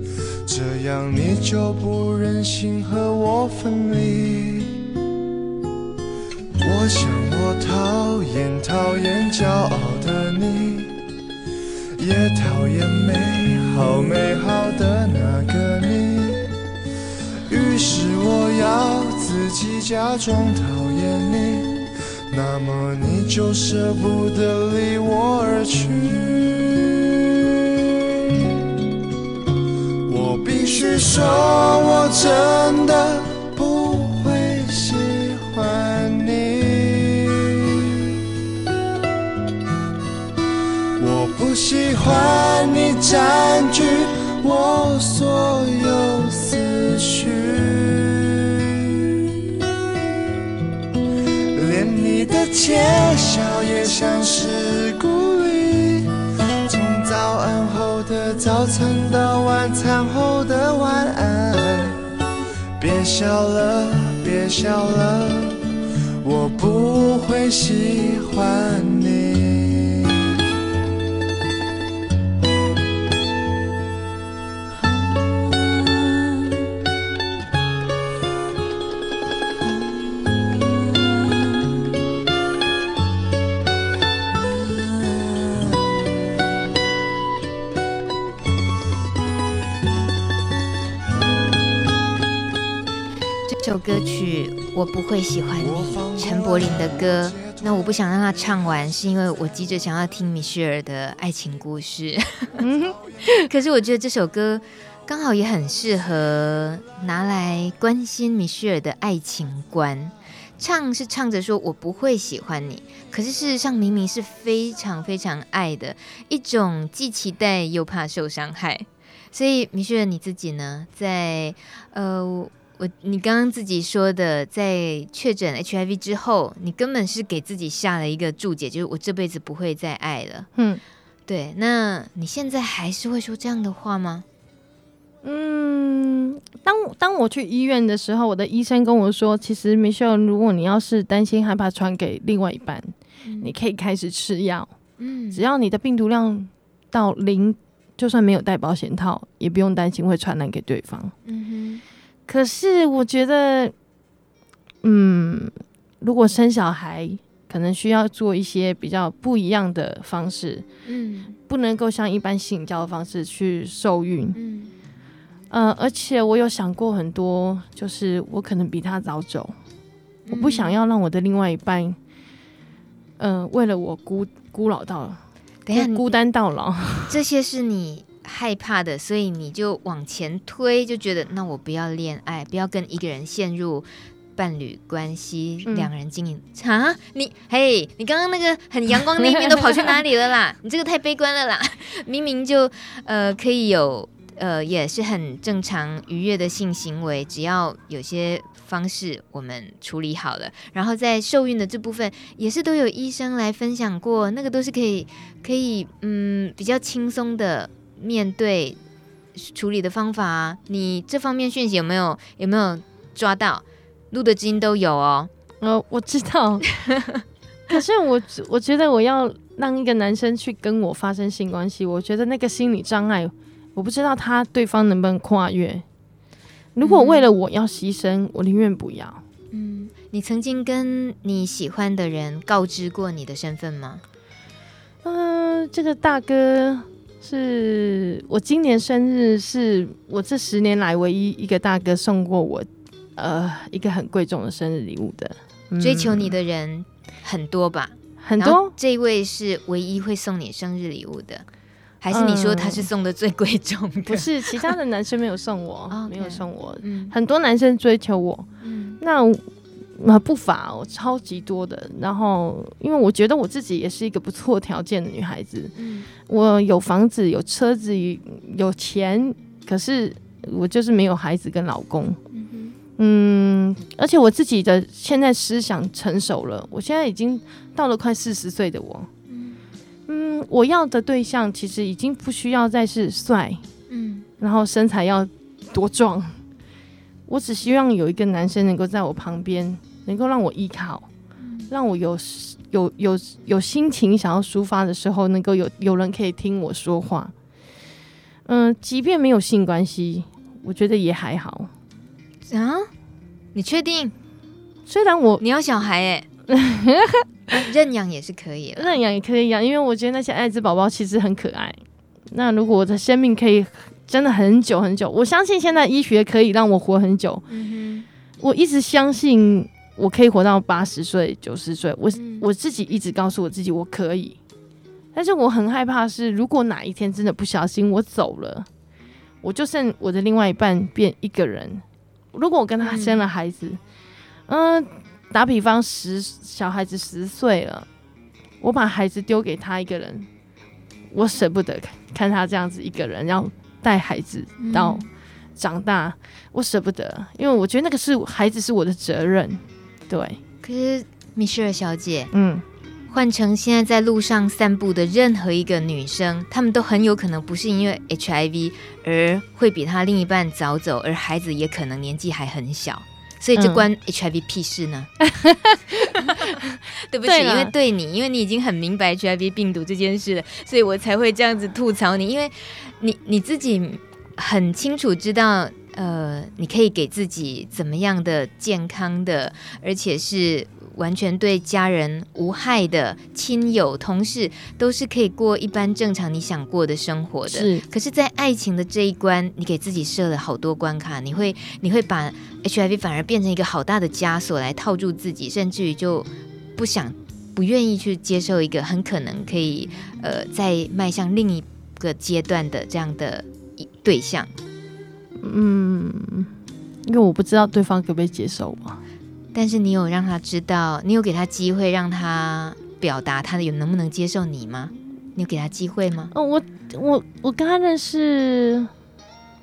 这样你就不忍心和我分离。我想我讨厌讨厌骄傲的你，也讨厌美好美好的那个你，于是我要自己假装讨厌你，那么你就舍不得离我而去。我必须说，我真的不会喜欢你，我不喜欢你占据我所有思绪，连你的窃笑也像是早餐到晚餐后的晚安。别笑了，别笑了，我不会喜欢首歌曲我不会喜欢你，陈柏霖的歌。那我不想让他唱完，是因为我急着想要听米歇尔的爱情故事。可是我觉得这首歌刚好也很适合拿来关心米歇尔的爱情观。唱是唱着说我不会喜欢你，可是事实上明明是非常非常爱的一种，既期待又怕受伤害。所以米歇尔你自己呢，在呃。我你刚刚自己说的，在确诊 HIV 之后，你根本是给自己下了一个注解，就是我这辈子不会再爱了。嗯，对。那你现在还是会说这样的话吗？嗯，当当我去医院的时候，我的医生跟我说，其实 Michelle，如果你要是担心害怕传给另外一半，嗯，你可以开始吃药。嗯，只要你的病毒量到零，就算没有戴保险套，也不用担心会传染给对方。嗯哼。可是我觉得，嗯，如果生小孩，可能需要做一些比较不一样的方式，嗯，不能够像一般性交的方式去受孕，嗯，呃，而且我有想过很多，就是我可能比他早走，嗯，我不想要让我的另外一半，嗯，呃，为了我孤孤老到，等下孤单到老，这些是你。害怕的，所以你就往前推，就觉得那我不要恋爱，不要跟一个人陷入伴侣关系，嗯、两人经营啊！你嘿，你刚刚那个很阳光那一面都跑去哪里了啦？你这个太悲观了啦！明明就呃可以有呃也是很正常愉悦的性行为，只要有些方式我们处理好了，然后在受孕的这部分也是都有医生来分享过，那个都是可以可以嗯比较轻松的。面对处理的方法啊，你这方面讯息有没有有没有抓到？录的基因都有哦。呃，我知道，可是我我觉得我要让一个男生去跟我发生性关系，我觉得那个心理障碍，我不知道他对方能不能跨越。如果为了我要牺牲，嗯、我宁愿不要。嗯，你曾经跟你喜欢的人告知过你的身份吗？嗯、呃，这个大哥。是我今年生日，是我这十年来唯一一个大哥送过我，呃，一个很贵重的生日礼物的。嗯、追求你的人很多吧？很多。这一位是唯一会送你生日礼物的，还是你说他是送的最贵重的？不是，其他的男生没有送我，没有送我。嗯，很多男生追求我。嗯，那。那不乏哦，超级多的。然后，因为我觉得我自己也是一个不错条件的女孩子，嗯，我有房子、有车子、有钱，可是我就是没有孩子跟老公。嗯，嗯，而且我自己的现在思想成熟了，我现在已经到了快四十岁的我，嗯，嗯，我要的对象其实已经不需要再是帅，嗯，然后身材要多壮，我只希望有一个男生能够在我旁边。能够让我依靠，让我有有有有心情想要抒发的时候，能够有有人可以听我说话。嗯，即便没有性关系，我觉得也还好。啊？你确定？虽然我你要小孩哎、认养也是可以，认养也可以养，因为我觉得那些艾滋宝宝其实很可爱。那如果我的生命可以真的很久很久，我相信现在医学可以让我活很久。嗯，我一直相信。我可以活到八十岁、九十岁，我我自己一直告诉我自己我可以，但是我很害怕是，如果哪一天真的不小心我走了，我就剩我的另外一半变一个人。如果我跟他生了孩子，嗯，打比方十小孩子十岁了，我把孩子丢给他一个人，我舍不得看他这样子一个人要带孩子到长大，我舍不得，因为我觉得那个是孩子是我的责任。对，可是米歇尔小姐，嗯，换成现在在路上散步的任何一个女生，她们都很有可能不是因为 HIV 而会比她另一半早走，而孩子也可能年纪还很小。所以这关 HIV 屁事呢？嗯、对不起，因为对你，因为你已经很明白 HIV 病毒这件事了，所以我才会这样子吐槽你。因为你你自己很清楚知道，呃，你可以给自己怎么样的健康的，而且是。完全对家人无害的亲友、同事，都是可以过一般正常你想过的生活的。是，可是，在爱情的这一关，你给自己设了好多关卡，你会，你会把 HIV 反而变成一个好大的枷锁来套住自己，甚至于就不想、不愿意去接受一个很可能可以，呃，再迈向另一个阶段的这样的一对象。嗯，因为我不知道对方可不可以接受我。但是你有让他知道，你有给他机会让他表达他的有能不能接受你吗？你有给他机会吗？哦，我我我跟他认识，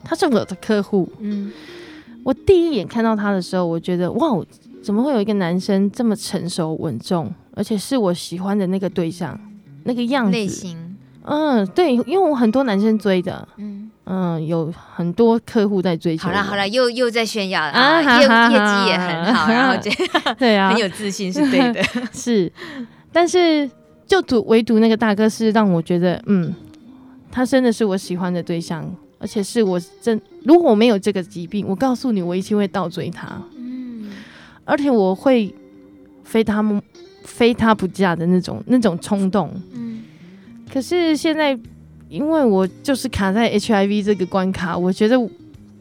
他是我的客户。嗯，我第一眼看到他的时候，我觉得哇，怎么会有一个男生这么成熟稳重，而且是我喜欢的那个对象，那个样子。类型。嗯，对，因为我很多男生追的。嗯。嗯，有很多客户在追求。好了好了，又又在炫耀了啊！业业绩也很好，然后这 对啊，很有自信是对的。是，但是就独唯独那个大哥是让我觉得，嗯，他真的是我喜欢的对象，而且是我真，如果我没有这个疾病，我告诉你，我一定会倒追他。嗯，而且我会非他们非他不嫁的那种那种冲动。嗯，可是现在。因为我就是卡在 HIV 这个关卡，我觉得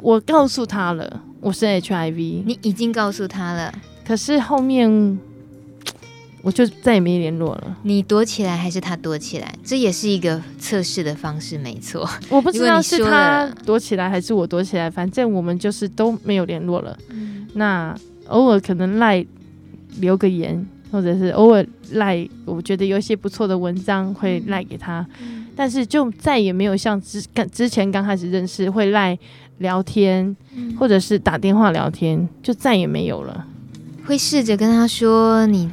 我告诉他了我是 HIV，你已经告诉他了，可是后面 我就再也没联络了。你躲起来还是他躲起来？这也是一个测试的方式，没错。我不知道是他躲起来还是我躲起来，反正我们就是都没有联络了。嗯、那偶尔可能赖留个言，或者是偶尔赖，我觉得有一些不错的文章会赖给他。嗯但是就再也没有像之刚之前刚开始认识会赖聊天，或者是打电话聊天，就再也没有了。会试着跟他说你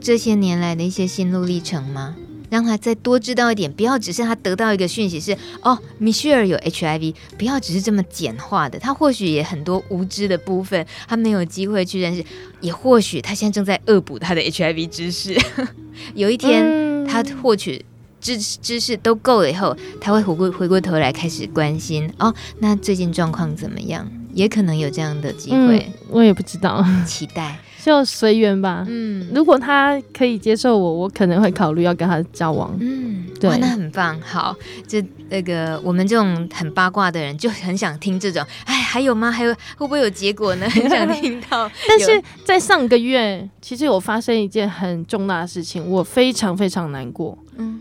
这些年来的一些心路历程吗？让他再多知道一点，不要只是他得到一个讯息是哦，米歇尔有 HIV，不要只是这么简化的。他或许也很多无知的部分，他没有机会去认识，也或许他现在正在恶补他的 HIV 知识。有一天他获取。知知识都够了以后，他会回过回过头来开始关心哦。那最近状况怎么样？也可能有这样的机会，嗯，我也不知道，期待 就随缘吧。嗯，如果他可以接受我，我可能会考虑要跟他交往。嗯，对，那很棒。好，就那个我们这种很八卦的人就很想听这种。哎，还有吗？还有会不会有结果呢？很想听到。但是在上个月，其实我发生一件很重大的事情，我非常非常难过。嗯。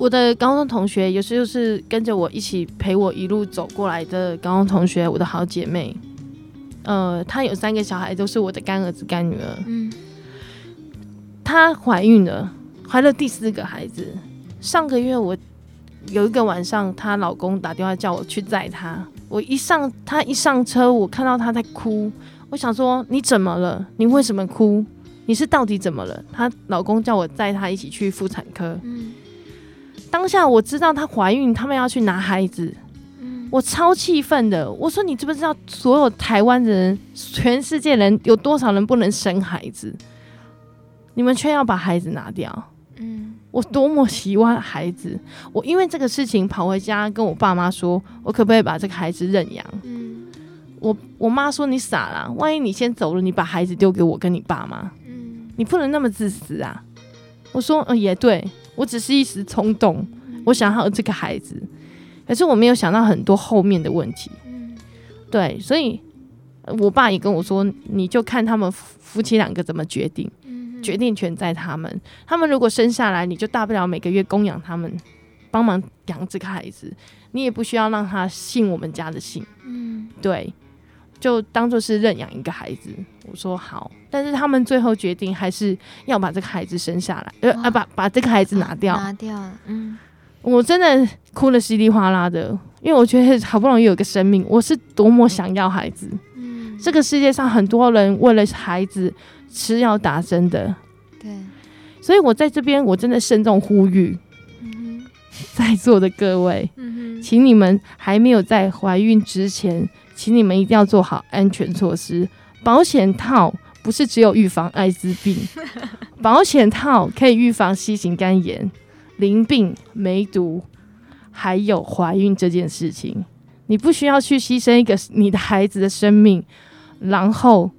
我的高中同学，有时就是跟着我一起陪我一路走过来的高中同学，我的好姐妹。呃，她有三个小孩，都是我的干儿子、干女儿。嗯，她怀孕了，怀了第四个孩子。上个月我有一个晚上，她老公打电话叫我去载她。我一上，她一上车，我看到她在哭。我想说，你怎么了？你为什么哭？你是到底怎么了？她老公叫我载她一起去妇产科。嗯。当下我知道她怀孕，他们要去拿孩子，嗯、我超气愤的。我说：“你知不知道，所有台湾人、全世界人有多少人不能生孩子？你们却要把孩子拿掉。”嗯，我多么喜欢孩子，我因为这个事情跑回家跟我爸妈说：“我可不可以把这个孩子认养？”嗯，我我妈说：“你傻啦，万一你先走了，你把孩子丢给我跟你爸妈，嗯，你不能那么自私啊。”我说：“嗯，也对。”我只是一时冲动，我想要这个孩子，可是我没有想到很多后面的问题。对，所以我爸也跟我说，你就看他们夫妻两个怎么决定，决定权在他们。他们如果生下来，你就大不了每个月供养他们，帮忙养这个孩子，你也不需要让他信我们家的信。嗯，对。就当做是认养一个孩子，我说好，但是他们最后决定还是要把这个孩子生下来，呃啊把把这个孩子拿掉，拿掉了，嗯，我真的哭的稀里哗啦的，因为我觉得好不容易有个生命，我是多么想要孩子，嗯，这个世界上很多人为了孩子吃药打针的，对。所以我在这边我真的慎重呼吁，嗯在座的各位，嗯请你们还没有在怀孕之前，请你们一定要做好安全措施。保险套不是只有预防艾滋病，保险套可以预防新型肝炎、淋病、梅毒，还有怀孕这件事情。你不需要去牺牲一个你的孩子的生命，然后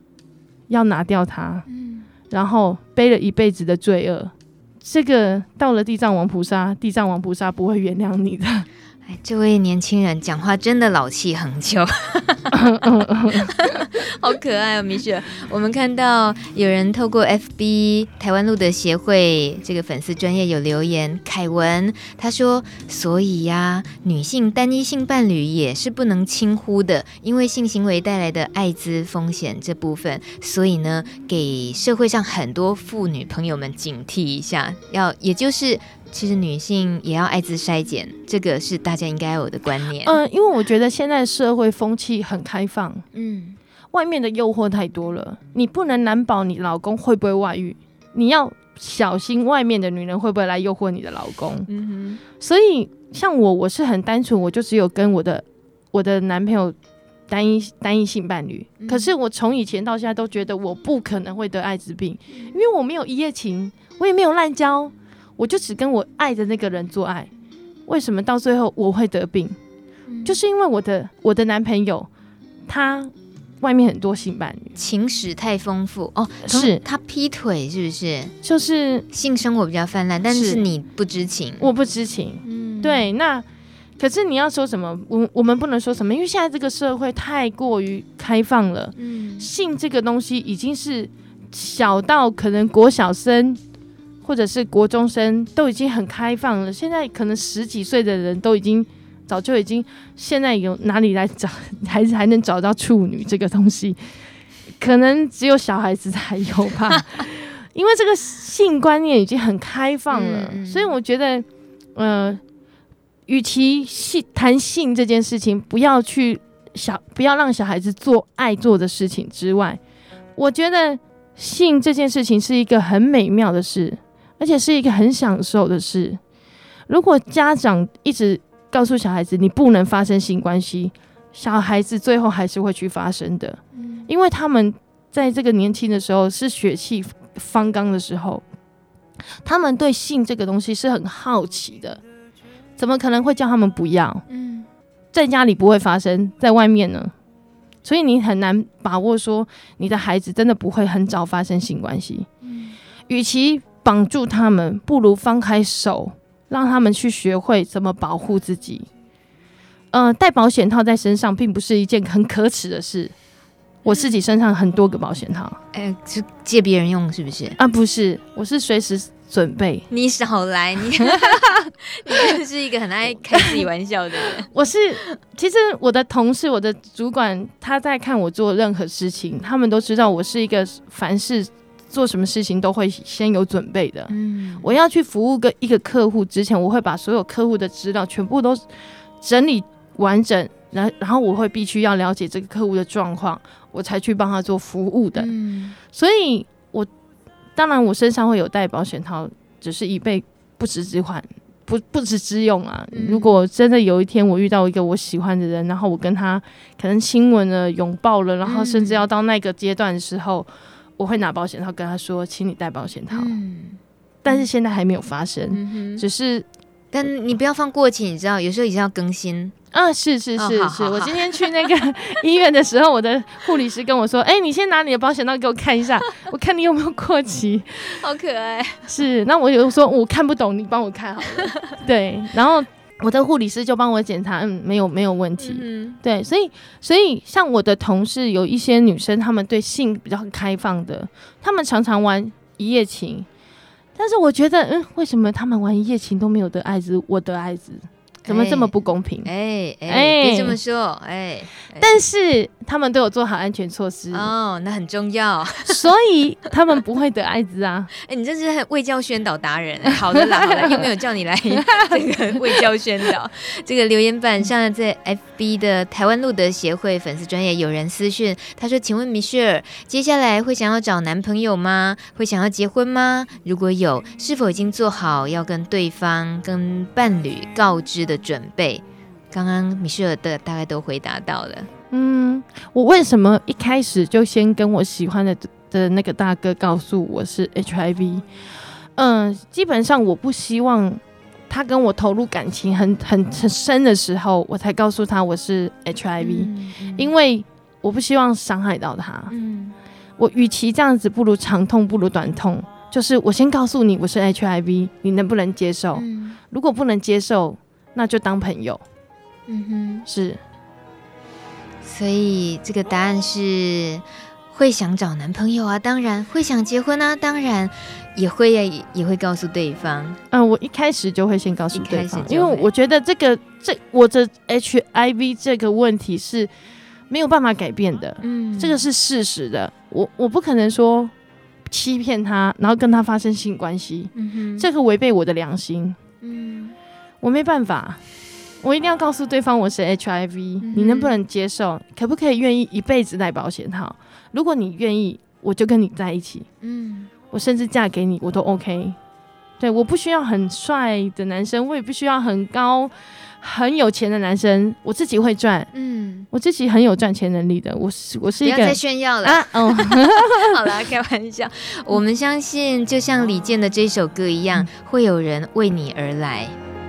要拿掉它，然后背了一辈子的罪恶。这个到了地藏王菩萨，地藏王菩萨不会原谅你的。哎，这位年轻人讲话真的老气横秋，好可爱哦，米雪。我们看到有人透过 FB 台湾路德协会这个粉丝专业有留言，凯文他说：“所以呀、女性单一性伴侣也是不能轻忽的，因为性行为带来的艾滋风险这部分，所以呢，给社会上很多妇女朋友们警惕一下，要也就是。”其实女性也要艾滋筛检，这个是大家应该有的观念。嗯、呃，因为我觉得现在社会风气很开放，嗯，外面的诱惑太多了，你不能难保你老公会不会外遇，你要小心外面的女人会不会来诱惑你的老公。嗯哼，所以像我，我是很单纯，我就只有跟我的我的男朋友单一单一性伴侣。嗯、可是我从以前到现在都觉得我不可能会得艾滋病，因为我没有一夜情，我也没有滥交。我就只跟我爱的那个人做爱，为什么到最后我会得病？嗯、就是因为我的我的男朋友他外面很多性伴侣，情史太丰富哦，是他劈腿是不是？就是性生活比较泛滥，但是你不知情，我不知情。嗯，对，那可是你要说什么？我我们不能说什么，因为现在这个社会太过于开放了。嗯，性这个东西已经是小到可能国小生。或者是国中生都已经很开放了，现在可能十几岁的人都已经早就已经，现在有哪里来找，还是还能找到处女这个东西？可能只有小孩子才有吧，因为这个性观念已经很开放了，嗯、所以我觉得，呃，与其性谈性这件事情，不要去小，不要让小孩子做爱做的事情之外，我觉得性这件事情是一个很美妙的事。而且是一个很享受的事。如果家长一直告诉小孩子你不能发生性关系，小孩子最后还是会去发生的。因为他们在这个年轻的时候是血气方刚的时候，他们对性这个东西是很好奇的。怎么可能会叫他们不要？在家里不会发生，在外面呢？所以你很难把握说你的孩子真的不会很早发生性关系。与其绑住他们，不如放开手，让他们去学会怎么保护自己。呃，带保险套在身上并不是一件很可耻的事。我自己身上很多个保险套，哎、欸，是借别人用是不是？啊，不是，我是随时准备。你少来，你 你就是一个很爱开自己玩笑的人。我是，其实我的同事、我的主管，他在看我做任何事情，他们都知道我是一个凡事。做什么事情都会先有准备的。嗯，我要去服务个一个客户之前，我会把所有客户的资料全部都整理完整，然然后我会必须要了解这个客户的状况，我才去帮他做服务的。嗯，所以我当然我身上会有带保险套，只是以备不时之患，不不时之用啊。嗯，如果真的有一天我遇到一个我喜欢的人，然后我跟他可能亲吻了、拥抱了，然后甚至要到那个阶段的时候。我会拿保险套跟他说，请你带保险套。嗯，但是现在还没有发生，嗯、只是，但你不要放过期，你知道，有时候已经要更新啊。是是是是，我今天去那个 医院的时候，我的护理师跟我说：“哎、欸，你先拿你的保险套给我看一下，我看你有没有过期。”好可爱。是，那我有说我看不懂，你帮我看好了。对，然后。我的护理师就帮我检查，嗯，没有没有问题。嗯，对，所以所以像我的同事有一些女生，她们对性比较开放的，她们常常玩一夜情。但是我觉得，嗯，为什么她们玩一夜情都没有得艾滋，我得艾滋？怎么这么不公平？哎哎，别这么说，哎，但是他们都有做好安全措施哦，那很重要，所以他们不会得艾滋啊。哎，你这是未教宣导达人，好的啦，好的，又没有叫你来这个卫教宣导。这个留言板上在 FB 的台湾路德协会粉丝专业有人私讯，他说：“请问米歇尔，接下来会想要找男朋友吗？会想要结婚吗？如果有，是否已经做好要跟对方、跟伴侣告知的？”的准备，刚刚米歇尔的大概都回答到了。嗯，我为什么一开始就先跟我喜欢的的那个大哥告诉我是 HIV？嗯，基本上我不希望他跟我投入感情很很很深的时候，我才告诉他我是 HIV，嗯嗯，因为我不希望伤害到他。嗯，我与其这样子，不如长痛不如短痛，就是我先告诉你我是 HIV，你能不能接受？嗯，如果不能接受。那就当朋友，嗯哼，是，所以这个答案是会想找男朋友啊，当然会想结婚啊，当然也会也，也会告诉对方。嗯，我一开始就会先告诉对方，因为我觉得这个这我的 HIV 这个问题是没有办法改变的，嗯，这个是事实的，我我不可能说欺骗他，然后跟他发生性关系，嗯哼，这个违背我的良心，嗯。我没办法，我一定要告诉对方我是 HIV，嗯、你能不能接受？可不可以愿意一辈子戴保险套？如果你愿意，我就跟你在一起。嗯，我甚至嫁给你，我都 OK。对，我不需要很帅的男生，我也不需要很高、很有钱的男生，我自己会赚。嗯，我自己很有赚钱能力的。我是我是一个不要再炫耀了啊！哦，好了，开玩笑。我们相信，就像李健的这首歌一样，嗯、会有人为你而来。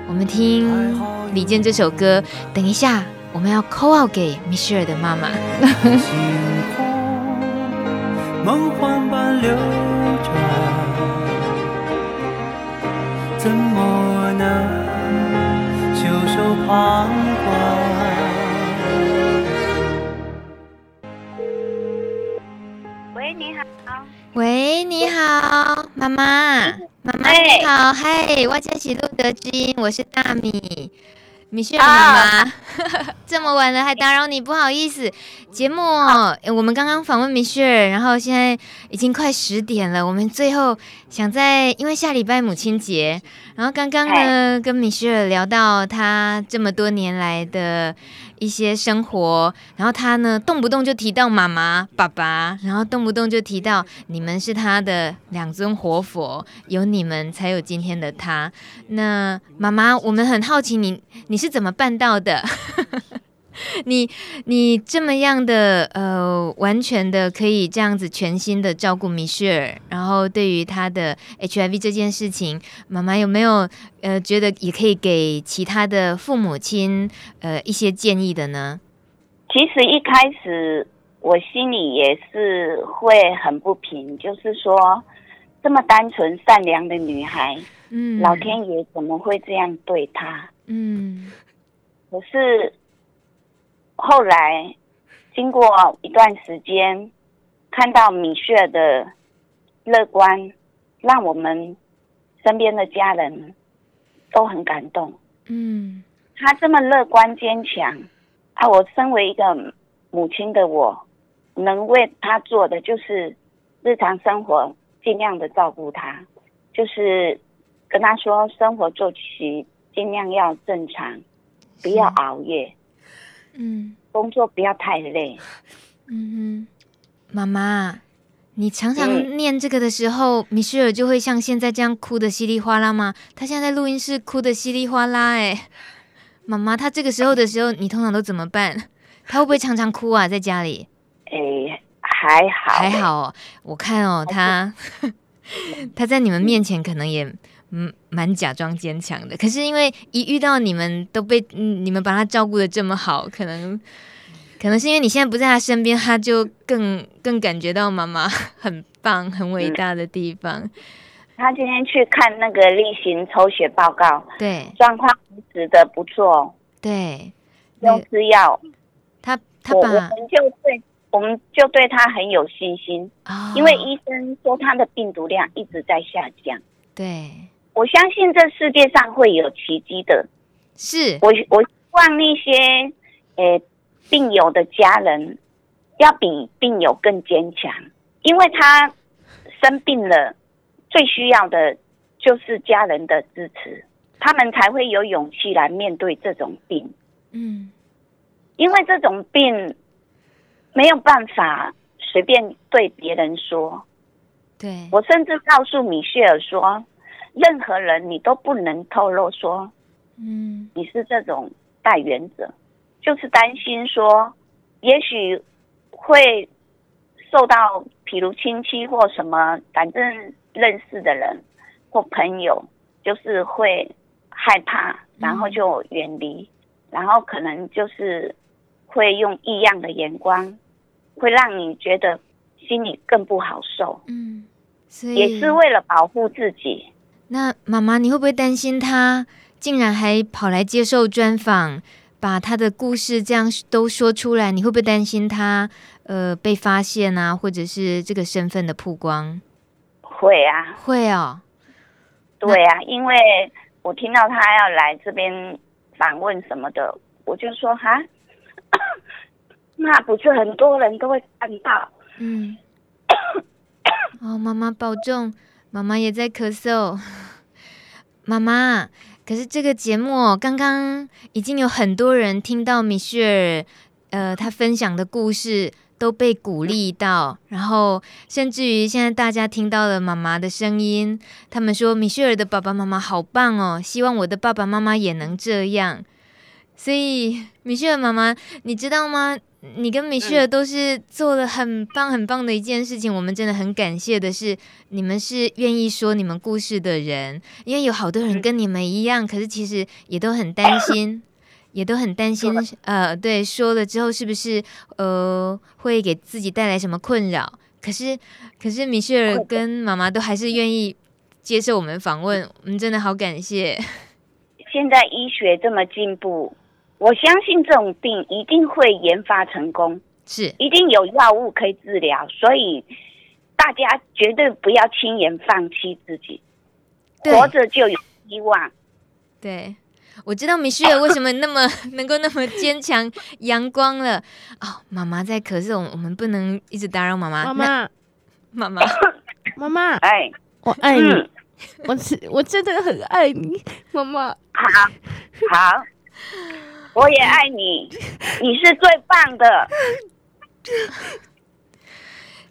我们听李健这首歌，等一下我们要 call out 给米歇尔的妈妈。梦幻般流转，怎么能袖手旁观？妈妈。妈妈你好，嗨，我叫喜路德基，我是大米，米歇尔妈妈，这么晚了还打扰你，不好意思。节目哦，我们刚刚访问米歇尔，然后现在已经快十点了，我们最后想在，因为下礼拜母亲节，然后刚刚呢跟米歇尔聊到他这么多年来的。一些生活，然后他呢，动不动就提到妈妈、爸爸，然后动不动就提到你们是他的两尊活佛，有你们才有今天的他。那妈妈，我们很好奇你，你是怎么办到的？你你这么样的呃，完全的可以这样子全心的照顾米歇尔，然后对于他的 HIV 这件事情，妈妈有没有呃觉得也可以给其他的父母亲呃一些建议的呢？其实一开始我心里也是会很不平，就是说这么单纯善良的女孩，嗯，老天爷怎么会这样对她？嗯，可是。后来，经过一段时间，看到米雪的乐观，让我们身边的家人都很感动。嗯，他这么乐观坚强，啊，我身为一个母亲的我，能为他做的就是日常生活尽量的照顾他，就是跟他说生活作息尽量要正常，不要熬夜。嗯，工作不要太累。嗯哼，妈妈，你常常念这个的时候，嗯、米歇尔就会像现在这样哭得稀里哗啦吗？他现在在录音室哭得稀里哗啦，哎，妈妈，他这个时候的时候，你通常都怎么办？他会不会常常哭啊？在家里？哎，还好，还好。我看哦，他 他在你们面前可能也。嗯，蛮假装坚强的，可是因为一遇到你们都被、嗯、你们把他照顾的这么好，可能可能是因为你现在不在他身边，他就更更感觉到妈妈 很棒、很伟大的地方。嗯、他今天去看那个例行抽血报告，对，状况一直的不错，对，用吃药，他他把我们就对我们就对他很有信心，哦、因为医生说他的病毒量一直在下降，对。我相信这世界上会有奇迹的，是我我希望那些诶病友的家人要比病友更坚强，因为他生病了，最需要的就是家人的支持，他们才会有勇气来面对这种病。嗯，因为这种病没有办法随便对别人说。对，我甚至告诉米歇尔说，任何人你都不能透露说，嗯，你是这种带原者，就是担心说，也许会受到，譬如亲戚或什么，反正认识的人或朋友，就是会害怕，然后就远离，嗯、然后可能就是会用异样的眼光，会让你觉得心里更不好受。嗯。也是为了保护自己。那妈妈，你会不会担心他竟然还跑来接受专访，把他的故事这样都说出来？你会不会担心他呃被发现啊，或者是这个身份的曝光？会啊，会哦。对啊，因为我听到他要来这边访问什么的，我就说哈，那不是很多人都会看到？嗯。哦，妈妈保重，妈妈也在咳嗽。妈妈，可是这个节目刚刚已经有很多人听到米歇尔，呃，他分享的故事都被鼓励到，然后甚至于现在大家听到了妈妈的声音，他们说米歇尔的爸爸妈妈好棒哦，希望我的爸爸妈妈也能这样。所以，米歇尔妈妈，你知道吗？你跟米歇尔都是做了很棒很棒的一件事情，我们真的很感谢的是，你们是愿意说你们故事的人，因为有好多人跟你们一样，可是其实也都很担心，也都很担心，呃，对，说了之后是不是呃会给自己带来什么困扰？可是，可是米歇尔跟妈妈都还是愿意接受我们访问，我们真的好感谢。现在医学这么进步。我相信这种病一定会研发成功，是一定有药物可以治疗，所以大家绝对不要轻言放弃自己，活着就有希望。对，我知道米歇尔为什么那么 能够那么坚强、阳光了。哦，妈妈在咳嗽，我们不能一直打扰妈妈。妈妈，妈妈，妈妈，哎，我爱你，嗯、我是我真的很爱你，妈妈。好，好。我也爱你，你是最棒的，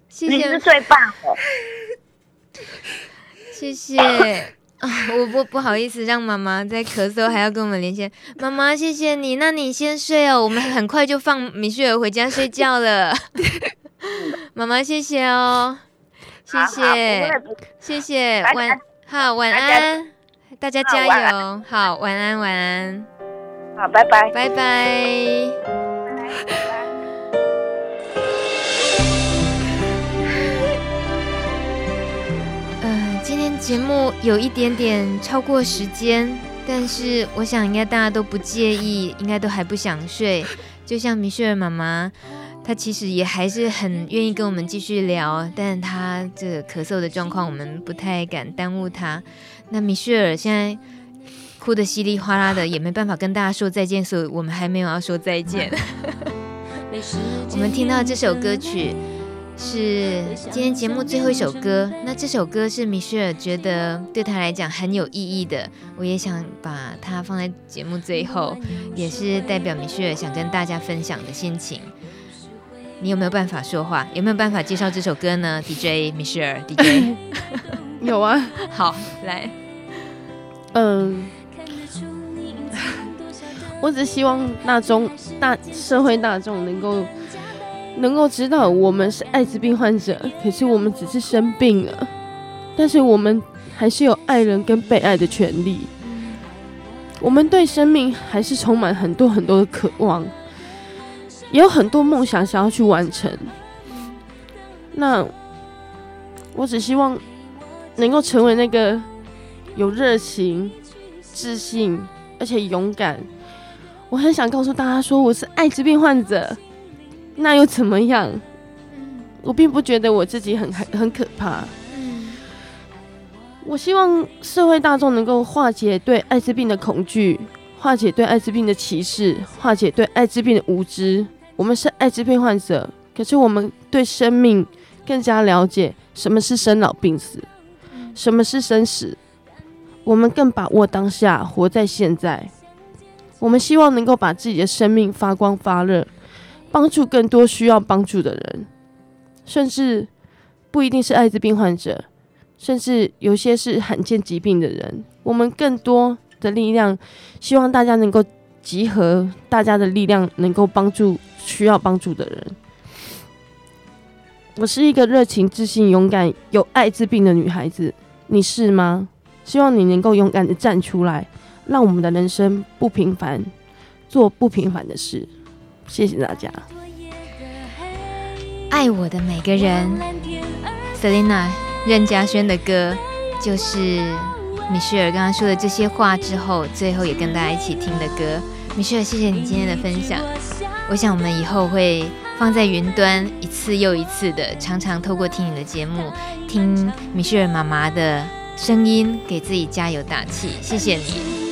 谢谢，你是最棒的，谢谢。啊！我不不好意思让妈妈在咳嗽，还要跟我们连线。妈妈，谢谢你，那你先睡哦，我们很快就放米雪儿回家睡觉了。妈妈，谢谢哦，谢谢，谢谢，晚好，晚安，大家加油，好，晚安，晚安。好，拜拜，拜拜。呃，今天节目有一点点超过时间，但是我想应该大家都不介意，应该都还不想睡。就像米雪儿妈妈，她其实也还是很愿意跟我们继续聊，但她这个咳嗽的状况，我们不太敢耽误她。那米雪儿现在。哭得稀里哗啦的，也没办法跟大家说再见，所以我们还没有要说再见。我们听到这首歌曲是今天节目最后一首歌，那这首歌是米歇尔觉得对他来讲很有意义的，我也想把它放在节目最后，也是代表米歇尔想跟大家分享的心情。你有没有办法说话？有没有办法介绍这首歌呢？DJ 米歇尔，DJ 有啊，好，来，嗯。我只希望大众、大社会大众能够能够知道，我们是艾滋病患者，可是我们只是生病了，但是我们还是有爱人跟被爱的权利。我们对生命还是充满很多很多的渴望，也有很多梦想想要去完成。那我只希望能够成为那个有热情、自信而且勇敢。我很想告诉大家说，我是艾滋病患者，那又怎么样？我并不觉得我自己很很可怕。我希望社会大众能够化解对艾滋病的恐惧，化解对艾滋病的歧视，化解对艾滋病的无知。我们是艾滋病患者，可是我们对生命更加了解，什么是生老病死，什么是生死。我们更把握当下，活在现在。我们希望能够把自己的生命发光发热，帮助更多需要帮助的人，甚至不一定是艾滋病患者，甚至有些是罕见疾病的人。我们更多的力量，希望大家能够集合大家的力量，能够帮助需要帮助的人。我是一个热情、自信、勇敢、有艾滋病的女孩子，你是吗？希望你能够勇敢的站出来，让我们的人生不平凡，做不平凡的事。谢谢大家。爱我的每个人，Selina 任嘉萱的歌，就是米歇尔刚刚说的这些话之后，最后也跟大家一起听的歌。米歇尔，谢谢你今天的分享。我想我们以后会放在云端，一次又一次的，常常透过听你的节目，听米歇尔妈妈的。声音给自己加油打气，谢谢你，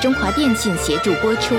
中华电信协助播出。